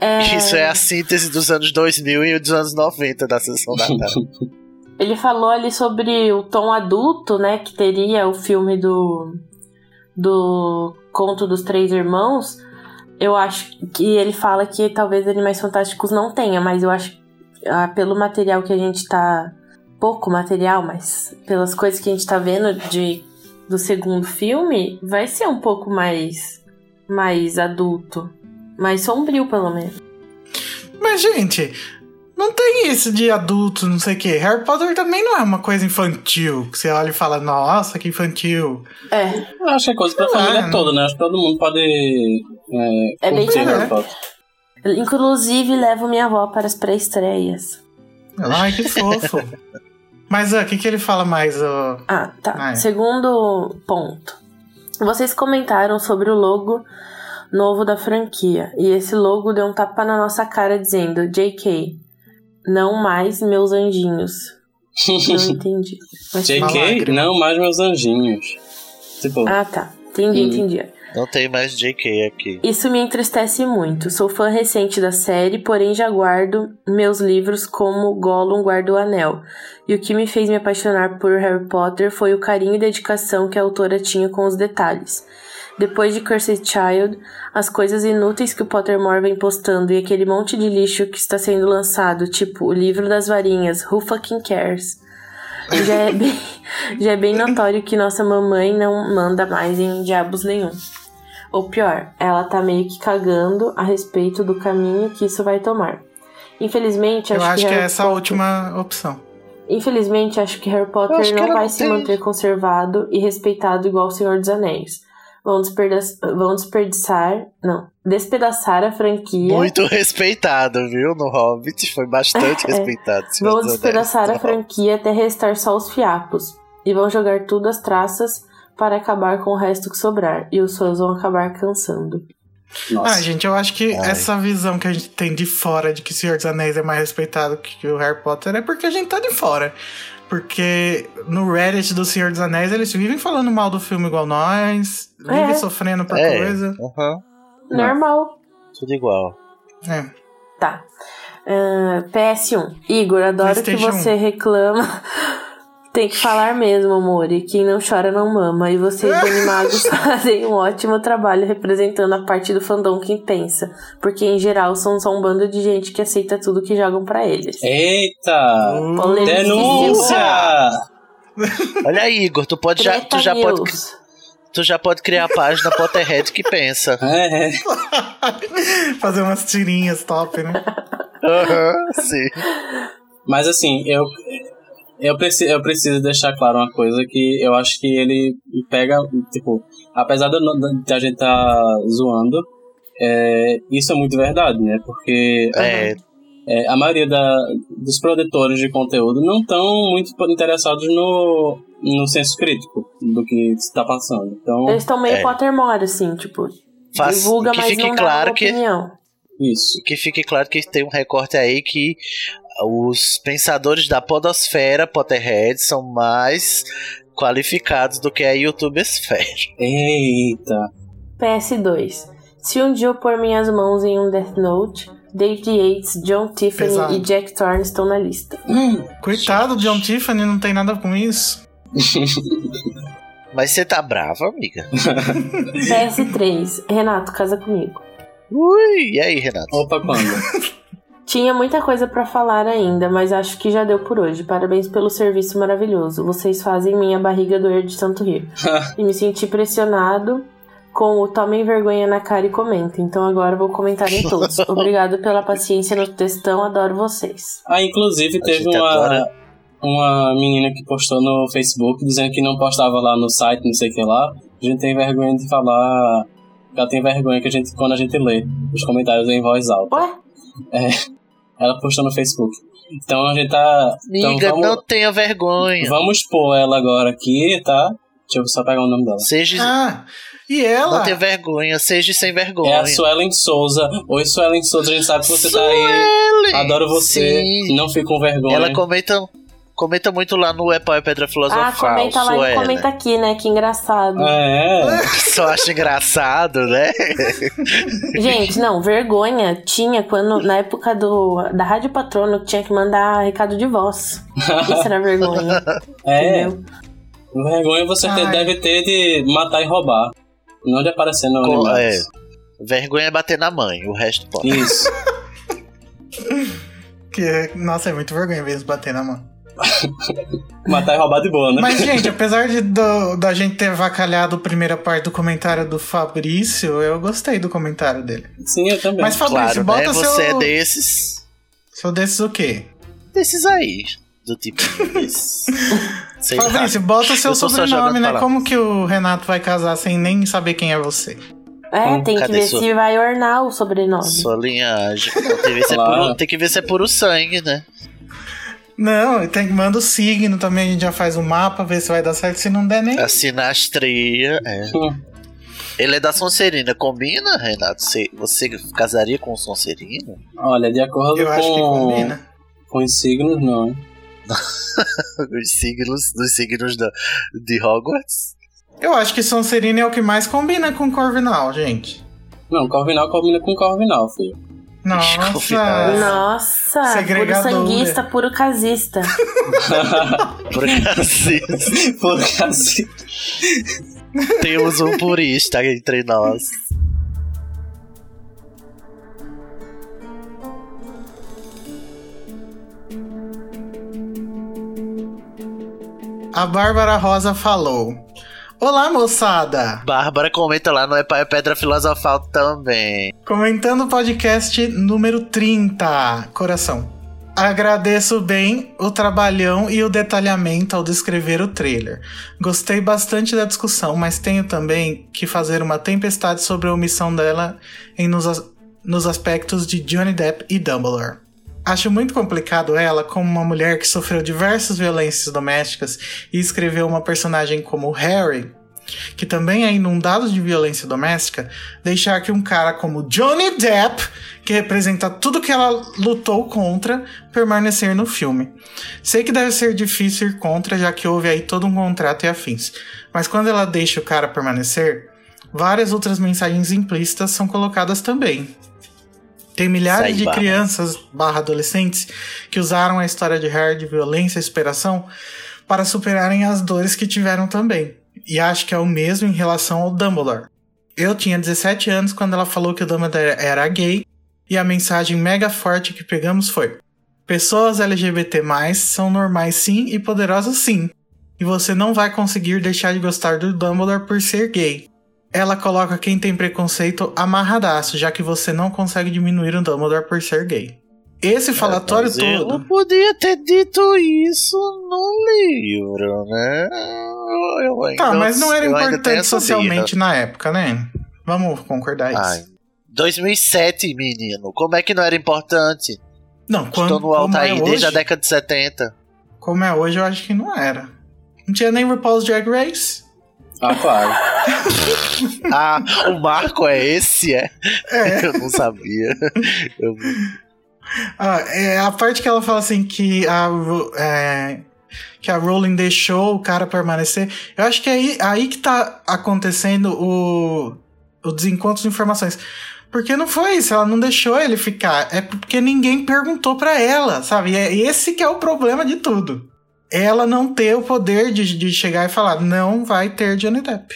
É, Isso é a síntese dos anos 2000 e dos anos 90 da Sessão da Tarde. <laughs> Ele falou ali sobre o tom adulto, né? Que teria o filme do. Do Conto dos Três Irmãos. Eu acho que ele fala que talvez Animais Fantásticos não tenha, mas eu acho ah, pelo material que a gente tá. Pouco material, mas pelas coisas que a gente tá vendo de, do segundo filme, vai ser um pouco mais. mais adulto. Mais sombrio, pelo menos. Mas, gente, Não tem isso de adulto, não sei o quê. Harry Potter também não é uma coisa infantil. Que você olha e fala, nossa, que infantil. É, Eu acho que é coisa pra Não família é. toda, né? Acho que todo mundo pode é, É bem. Harry Potter. inclusive levo minha avó para as pré-estreias. Ai, que fofo. Mas o que, que ele fala mais? ó? Ah, tá. Ah, é. Segundo ponto. Vocês comentaram sobre o logo novo da franquia. E esse logo deu um tapa na nossa cara dizendo JK. Não mais meus anjinhos. Não <laughs> entendi. Mas- JK, não mais meus anjinhos. Tipo, Ah, tá. Entendi, Hum. entendi. Não tem mais JK aqui. Isso me entristece muito. Sou fã recente da série, porém já guardo meus livros como Gollum guarda o anel. E o que me fez me apaixonar por Harry Potter foi o carinho e dedicação que a autora tinha com os detalhes. Depois de Cursed Child, as coisas inúteis que o Pottermore vem postando e aquele monte de lixo que está sendo lançado, tipo o livro das varinhas, Who Fucking Cares? Já é bem, <laughs> já é bem notório que nossa mamãe não manda mais em diabos nenhum. Ou pior, ela tá meio que cagando a respeito do caminho que isso vai tomar. Infelizmente, Eu acho, acho que é essa a Potter- última opção. Infelizmente, acho que Harry Potter acho que não vai não se tem. manter conservado e respeitado igual o Senhor dos Anéis. Vão, desperda- vão desperdiçar. Não. Despedaçar a franquia. Muito respeitado, viu? No Hobbit foi bastante <laughs> É. respeitado. Vão despedaçar a franquia até restar só os fiapos. E vão jogar tudo às traças para acabar com o resto que sobrar. E os fãs vão acabar cansando. nossa. Ah, gente, eu acho que Ai. essa visão que a gente tem de fora de que Senhor dos Anéis é mais respeitado que o Harry Potter é porque a gente tá de fora. Porque no Reddit do Senhor dos Anéis eles vivem falando mal do filme igual nós, vivem É. sofrendo por É, coisa. Não. Normal. tudo igual. É. Tá. Ah, PS1. Igor, adoro que você reclama. Tem que falar mesmo, Mori. Quem não chora não mama. E você e <laughs> Dani Magos fazem um ótimo trabalho representando a parte do fandom que pensa. Porque, em geral, são só um bando de gente que aceita tudo que jogam pra eles. Eita! Polêmica. Denúncia! <laughs> Olha aí, Igor, tu, pode já, tu, já pode, tu já pode criar a página Potterhead que pensa. <laughs> É, Fazer umas tirinhas top, né? Aham, sim. mas assim, eu, eu, preciso, eu preciso deixar claro uma coisa que eu acho que ele pega, tipo, apesar de, de a gente tá zoando, é, isso é muito verdade, né? Porque É, é, a maioria da, dos produtores de conteúdo não estão muito interessados no, no senso crítico do que está passando. Então, Eles estão meio É. Pottermore, assim, tipo, faz, divulga, que mas fique não dá claro uma que opinião. isso. que fique claro que tem um recorte aí que os pensadores da podosfera Potterhead são mais qualificados do que a YouTubesfera. Eita! PS2. Se um dia eu pôr minhas mãos em um Death Note, David Yates, John Tiffany Pesado. e Jack Thorne estão na lista. Coitado do John Tiffany, não tem nada com isso. Mas você tá brava, amiga? PS3. Renato, casa comigo. Ui, e aí, Renato? Opa, quando? <laughs> Tinha muita coisa pra falar ainda, mas acho que já deu por hoje. Parabéns pelo serviço maravilhoso. Vocês fazem minha barriga doer de tanto rir. <laughs> e me senti pressionado com o tomem vergonha na cara e comentem. Então agora vou comentar em todos. <laughs> Obrigado pela paciência no textão, adoro vocês. Ah, inclusive teve uma, uma menina que postou no Facebook dizendo que não postava lá no site, não sei o que lá. A gente tem vergonha de falar. Ela tem vergonha que a gente, quando a gente lê os comentários em voz alta. Ué? Ela postou no Facebook. Então a gente tá. Então Amiga, vamos, não tenha vergonha. vamos pôr ela agora aqui, tá? Deixa eu só pegar o nome dela. Seja, Ah, e ela? não tenha vergonha, seja sem É vergonha. a Suelen Souza. Oi, Suelen Souza, a gente sabe que você tá aí. Suelen! Adoro você. Sim. Não fique com vergonha. Ela comenta, comenta muito lá no É Pau e Pedra Filosofal. Ah, comenta lá e comenta aqui, né? Que engraçado. É. <laughs> Só acho engraçado, né? <laughs> Gente, não, vergonha tinha quando, na época do, da Rádio Patrono, que tinha que mandar recado de voz. Isso era vergonha. <laughs> É. Entendeu? Vergonha você ter- deve ter de matar e roubar. Não de aparecer no Co- é. Vergonha é bater na mãe, o resto pode. Isso. Que, nossa, é muito vergonha mesmo bater na mão. <laughs> matar e roubar de boa, né? Mas, gente, apesar de do- da gente ter avacalhado a primeira parte do comentário do Fabrício, eu gostei do comentário dele. Sim, eu também. Mas, Fabrício, Claro, bota né? seu, Você é desses. Sou desses o quê? Desses aí. Do tipo desses. <laughs> Sei lá. Fabrício, bota seu sobrenome, né? Como que o Renato vai casar sem nem saber quem é você? É, Hum, tem que ver sua- se vai ornar o sobrenome. Sua linhagem. Tem, que ver se é puro, tem que ver se é puro sangue, né? Não, tem, manda o signo também, a gente já faz o mapa, vê se vai dar certo. Se não der nem. A sinastria. É. Hum. Ele é da Sonserina. Combina, Renato? Você, você casaria com o Sonserina? Olha, de acordo Eu acho que com, combina. com os signos, não. hein? <laughs> Os signos, dos signos da, de Hogwarts? Eu acho que Sonserina é o que mais combina com Corvinal, gente. Não, Corvinal combina com Corvinal, filho. Nossa. Nossa, puro sanguista, puro casista. Por assim, Porque assim. temos um purista entre nós. A Bárbara Rosa falou: Olá, moçada! Bárbara comenta lá no É Pedra Filosofal também. Comentando o podcast número 30, coração. Agradeço bem o trabalhão e o detalhamento ao descrever o trailer. Gostei bastante da discussão, mas tenho também que fazer uma tempestade sobre a omissão dela em nos, nos aspectos de Johnny Depp e Dumbledore. Acho muito complicado ela, como uma mulher que sofreu diversas violências domésticas e escreveu uma personagem como Harry, que também é inundado de violência doméstica, deixar que um cara como Johnny Depp, que representa tudo que ela lutou contra, permanecer no filme. Sei que deve ser difícil ir contra, já que houve aí todo um contrato e afins. Mas quando ela deixa o cara permanecer, várias outras mensagens implícitas são colocadas também. Tem milhares de crianças barra adolescentes que usaram a história de Harry de violência e superação para superarem as dores que tiveram também. E acho que é o mesmo em relação ao Dumbledore. Eu tinha 17 anos quando ela falou que o Dumbledore era gay, e a mensagem mega forte que pegamos foi: Pessoas LGBT são normais sim e poderosas sim. E você não vai conseguir deixar de gostar do Dumbledore por ser gay. Ela coloca quem tem preconceito amarradaço, já que você não consegue diminuir o Dumbledore por ser gay. Esse falatório Mas eu todo. podia ter dito isso no livro, né? Eu Tá, mas não era eu importante socialmente na época, né? Vamos concordar isso. Ai, 2007, menino. Como é que não era importante? não, quando, Estou no alto como, é hoje, desde a década de 70. como é hoje, eu acho que não era. Não tinha nem RuPaul's Drag Race. Ah, claro. <laughs> Ah, o marco é esse, é? É. <laughs> Eu não sabia. Eu- Ah, é a parte que ela fala assim que a, é, que a Rowling deixou o cara permanecer. Eu acho que é aí, aí que tá acontecendo o, o desencontro de informações. Porque não foi isso, ela não deixou ele ficar. É porque ninguém perguntou pra ela, sabe? E é esse que é o problema de tudo. Ela não ter o poder de, de chegar e falar, não vai ter Johnny Depp.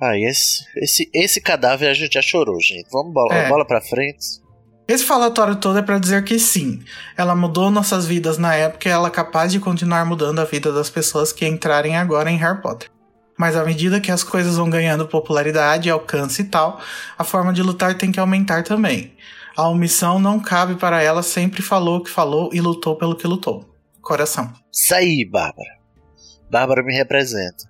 Ah, esse, esse, esse cadáver a gente já chorou, gente. Vamos bola, É. bola pra frente. Esse falatório todo é pra dizer que sim, ela mudou nossas vidas na época e ela é capaz de continuar mudando a vida das pessoas que entrarem agora em Harry Potter. Mas à medida que as coisas vão ganhando popularidade, alcance e tal, a forma de lutar tem que aumentar também. A omissão não cabe para ela, sempre falou o que falou e lutou pelo que lutou. Coração. Isso aí, Bárbara. Bárbara me representa.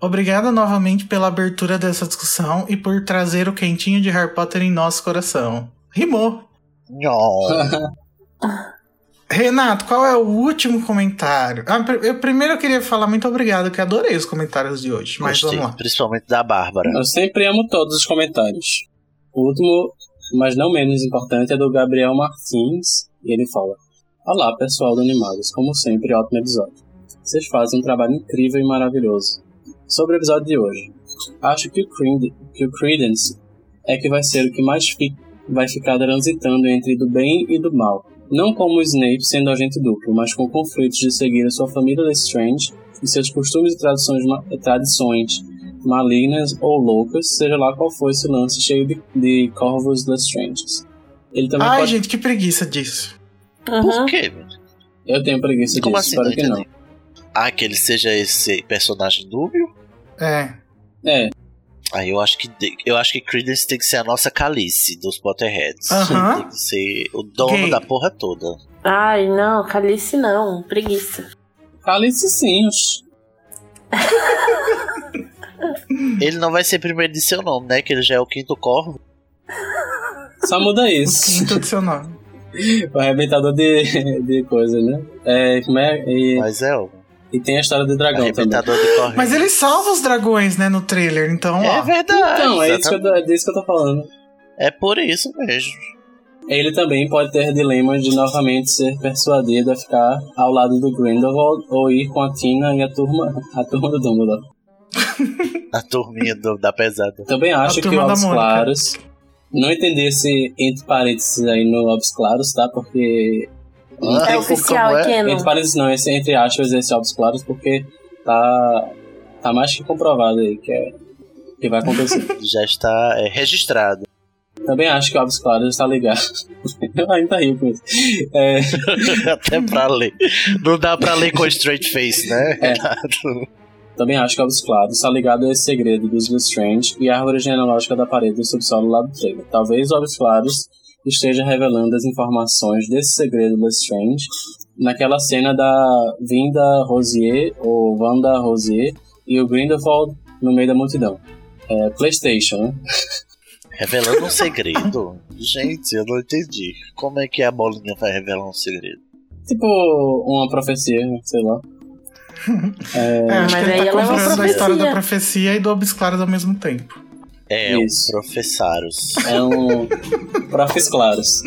Obrigada novamente pela abertura dessa discussão e por trazer o quentinho de Harry Potter em nosso coração. Rimou! <laughs> Renato, qual é o último comentário? Ah, eu primeiro eu queria falar muito obrigado, que adorei os comentários de hoje. Mas Gostei, vamos lá. Principalmente da Bárbara. Eu sempre amo todos os comentários. O último, mas não menos importante, é do Gabriel Martins, e ele fala: Olá, pessoal do Animados, como sempre, ótimo episódio. Vocês fazem um trabalho incrível e maravilhoso. Sobre o episódio de hoje, acho que o, Cred que o Credence é que vai ser o que mais fi vai ficar transitando entre do bem e do mal. Não como o Snape sendo agente duplo, mas com conflitos de seguir a sua família Lestrange e seus costumes e tradições, tradições malignas ou loucas, seja lá qual for esse lance cheio de, de corvos Lestranges. Ele também Ai, pode... gente, que preguiça disso. Uhum. Por quê? Eu tenho preguiça Como disso, assim? Não espero que não. Ah, que ele seja esse personagem dúbio? É. É, Aí eu acho que eu acho que Credence tem que ser a nossa Calice dos Potterheads. Aham. Tem que ser o dono Gay. da porra toda. Ai, não, Calice não, preguiça. Calice sim. <laughs> Ele não vai ser primeiro de seu nome, né? Que ele já é o quinto corvo. Só muda isso. Quinto do seu nome. O arrebentador de, de coisa, né? É, como é? E, Mas é o e tem a história do dragão também. Mas ele salva os dragões, né, no trailer, então, É ó. verdade. Então, é, isso que eu, exatamente. tô- é disso que eu tô falando. É por isso mesmo. Ele também pode ter dilemas de novamente ser persuadido a ficar ao lado do Grindelwald ou ir com a Tina e a turma, a turma do Dumbledore. A turminha do- da pesada. Também acho que Mônica. Claros. Não entendi esse entre parênteses aí no Obs Claros, tá? Porque. Não Ah, É oficial, é é? Entre parênteses não, esse entre aspas esse Obs Claros, porque tá. Tá mais que comprovado aí que, é, que vai acontecer. <laughs> Já está é, registrado. Também acho que o Obs Claros está ligado. <laughs> Eu ainda rio com isso. É, <laughs> Até pra ler. Não dá pra ler com straight face, né? É. Também acho que Obs Claros está ligado a esse segredo dos Lestrange e a árvore genealógica da parede do subsolo lá do trailer. Talvez Obs Claros esteja revelando as informações desse segredo Lestrange naquela cena da Vinda Rosier, ou Wanda Rosier, e o Grindelwald no meio da multidão. É, PlayStation, né? <laughs> Revelando um segredo? Gente, eu não entendi. Como é que a bolinha vai revelar um segredo? Tipo uma profecia, sei lá. É, acho Mas que ele aí tá ela é uma a história da profecia. e do Obsclaros ao mesmo tempo. É Isso. um professaros. É um. <laughs> Profes Claros.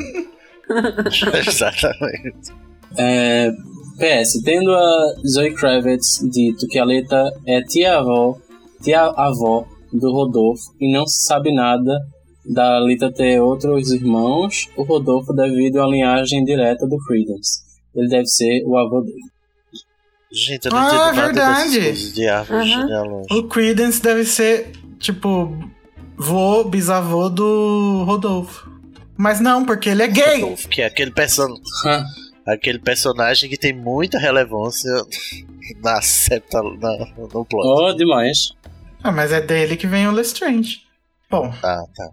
<laughs> Exatamente. É, PS, tendo a Zoe Kravitz dito que a Leta é tia-avó tia-avó do Rodolfo e não se sabe nada da Lita ter outros irmãos, o Rodolfo devido à linhagem direta do Credence. Ele deve ser o avô dele. Gente, eu não Ah, entendo verdade. de Uhum. O Credence deve ser, tipo, vô, bisavô do Rodolfo. Mas não, porque ele é gay. Rodolfo, Que é aquele, person... aquele personagem que tem muita relevância na septa, na, no plot. Oh, demais. Ah, mas é dele que vem o Lestrange. Bom, Ah, tá.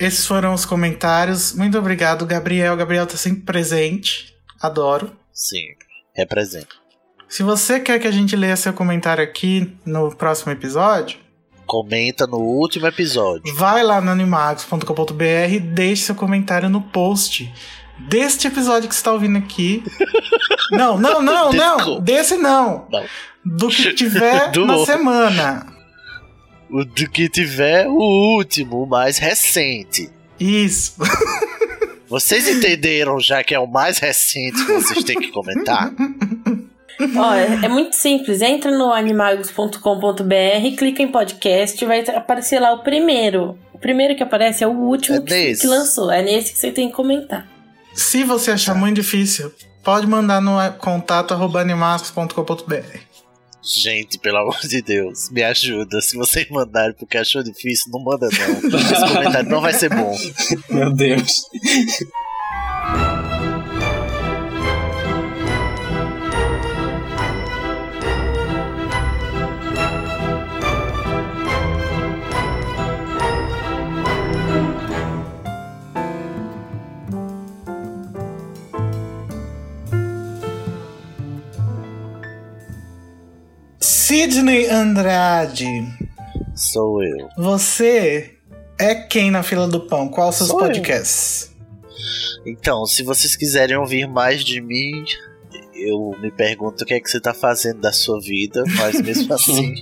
esses foram os comentários. Muito obrigado, Gabriel. Gabriel tá sempre presente. Adoro. Sim, representa. Se você quer que a gente leia seu comentário aqui no próximo episódio, Comenta no último episódio. vai lá no animagos.com.br e deixe seu comentário no post deste episódio que você está ouvindo aqui. <laughs> não, não, não, não. Desse não. Não. Do que tiver <laughs> Do na outro. semana. O do que tiver o último, o mais recente. Isso. <laughs> Vocês entenderam já que é o mais recente que vocês têm que comentar? Ó, é, é muito simples. Entra no animagos.com.br, clica em podcast, vai aparecer lá o primeiro. O primeiro que aparece é o último É que, que lançou. É nesse que você tem que comentar. Se você achar muito difícil, pode mandar no contato animagos.com.br. Gente, pelo amor de Deus, me ajuda. Se vocês mandarem porque achou difícil, não manda não. <laughs> Esse comentário não vai ser bom. Meu Deus. Sidney Andrade, Sou eu. você é quem na fila do pão? Qual os seus Sou eu. podcasts? Então, se vocês quiserem ouvir mais de mim, eu me pergunto o que é que você tá fazendo da sua vida, mas mesmo <laughs> assim,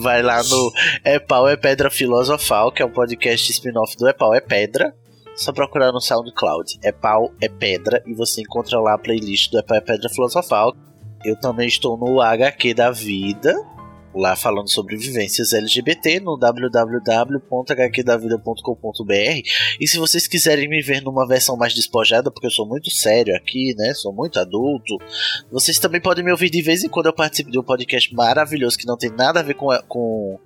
vai lá no É Pau é Pedra Filosofal, que é um podcast spin-off do É Pau é Pedra. Só procurar no SoundCloud. É Pau é Pedra e você encontra lá a playlist do É Pau é Pedra Filosofal. Eu também estou no HQ da Vida, lá falando sobre vivências LGBT no www.hqdavida.com.br. E se vocês quiserem me ver numa versão mais despojada, porque eu sou muito sério aqui, né? Sou muito adulto, vocês também podem me ouvir de vez em quando eu participo de um podcast maravilhoso que não tem nada a ver com, com,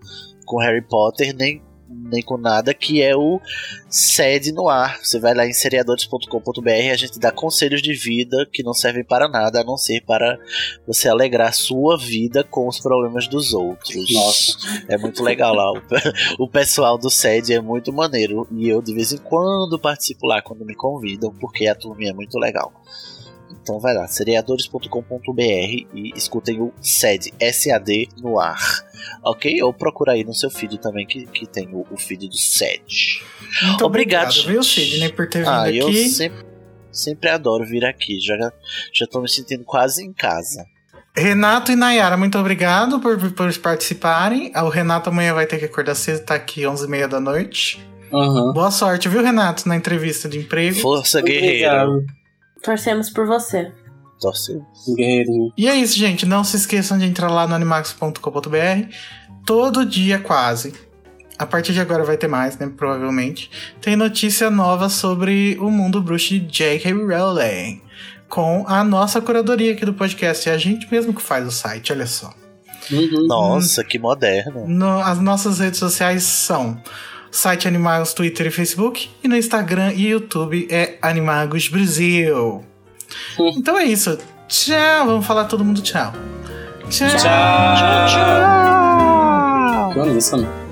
com Harry Potter, nem nem com nada, que é o Sede no Ar. Você vai lá em seriadores.com.br e a gente dá conselhos de vida que não servem para nada, a não ser para você alegrar sua vida com os problemas dos outros. Nossa. É muito legal lá. O, o pessoal do Sede é muito maneiro. E eu de vez em quando participo lá quando me convidam, porque a turminha é muito legal. Então vai lá, seriadores.com.br e escutem o SED, S-A-D no ar. Ok? Ou procura aí no seu feed também, que, que tem o, o feed do SED. Muito Obrigado, obrigado, viu. Sidney, por ter vindo Ah, eu aqui. sempre, sempre adoro vir aqui. Já, já tô me sentindo quase em casa. Renato e Nayara, muito obrigado por, por participarem. Ah, O Renato amanhã vai ter que acordar cedo, tá aqui 11h30 da noite. Aham. Boa sorte, viu, Renato, na entrevista de emprego. Força, guerreiro. Obrigado, Torcemos por você. Torce. guerreirinho. E é isso, gente. Não se esqueçam de entrar lá no animax.com.br. Todo dia, quase. A partir de agora vai ter mais, né? Provavelmente. Tem notícia nova sobre o mundo bruxo de J.K. Rowling. Com a nossa curadoria aqui do podcast. É a gente mesmo que faz o site, olha só. Uhum. Nossa, que moderno. No- as nossas redes sociais são site Animagos, Twitter e Facebook. E no Instagram e YouTube é Animagos Brasil. Então é isso. Tchau. Vamos falar todo mundo tchau. Tchau. Tchau. Que honesta, né?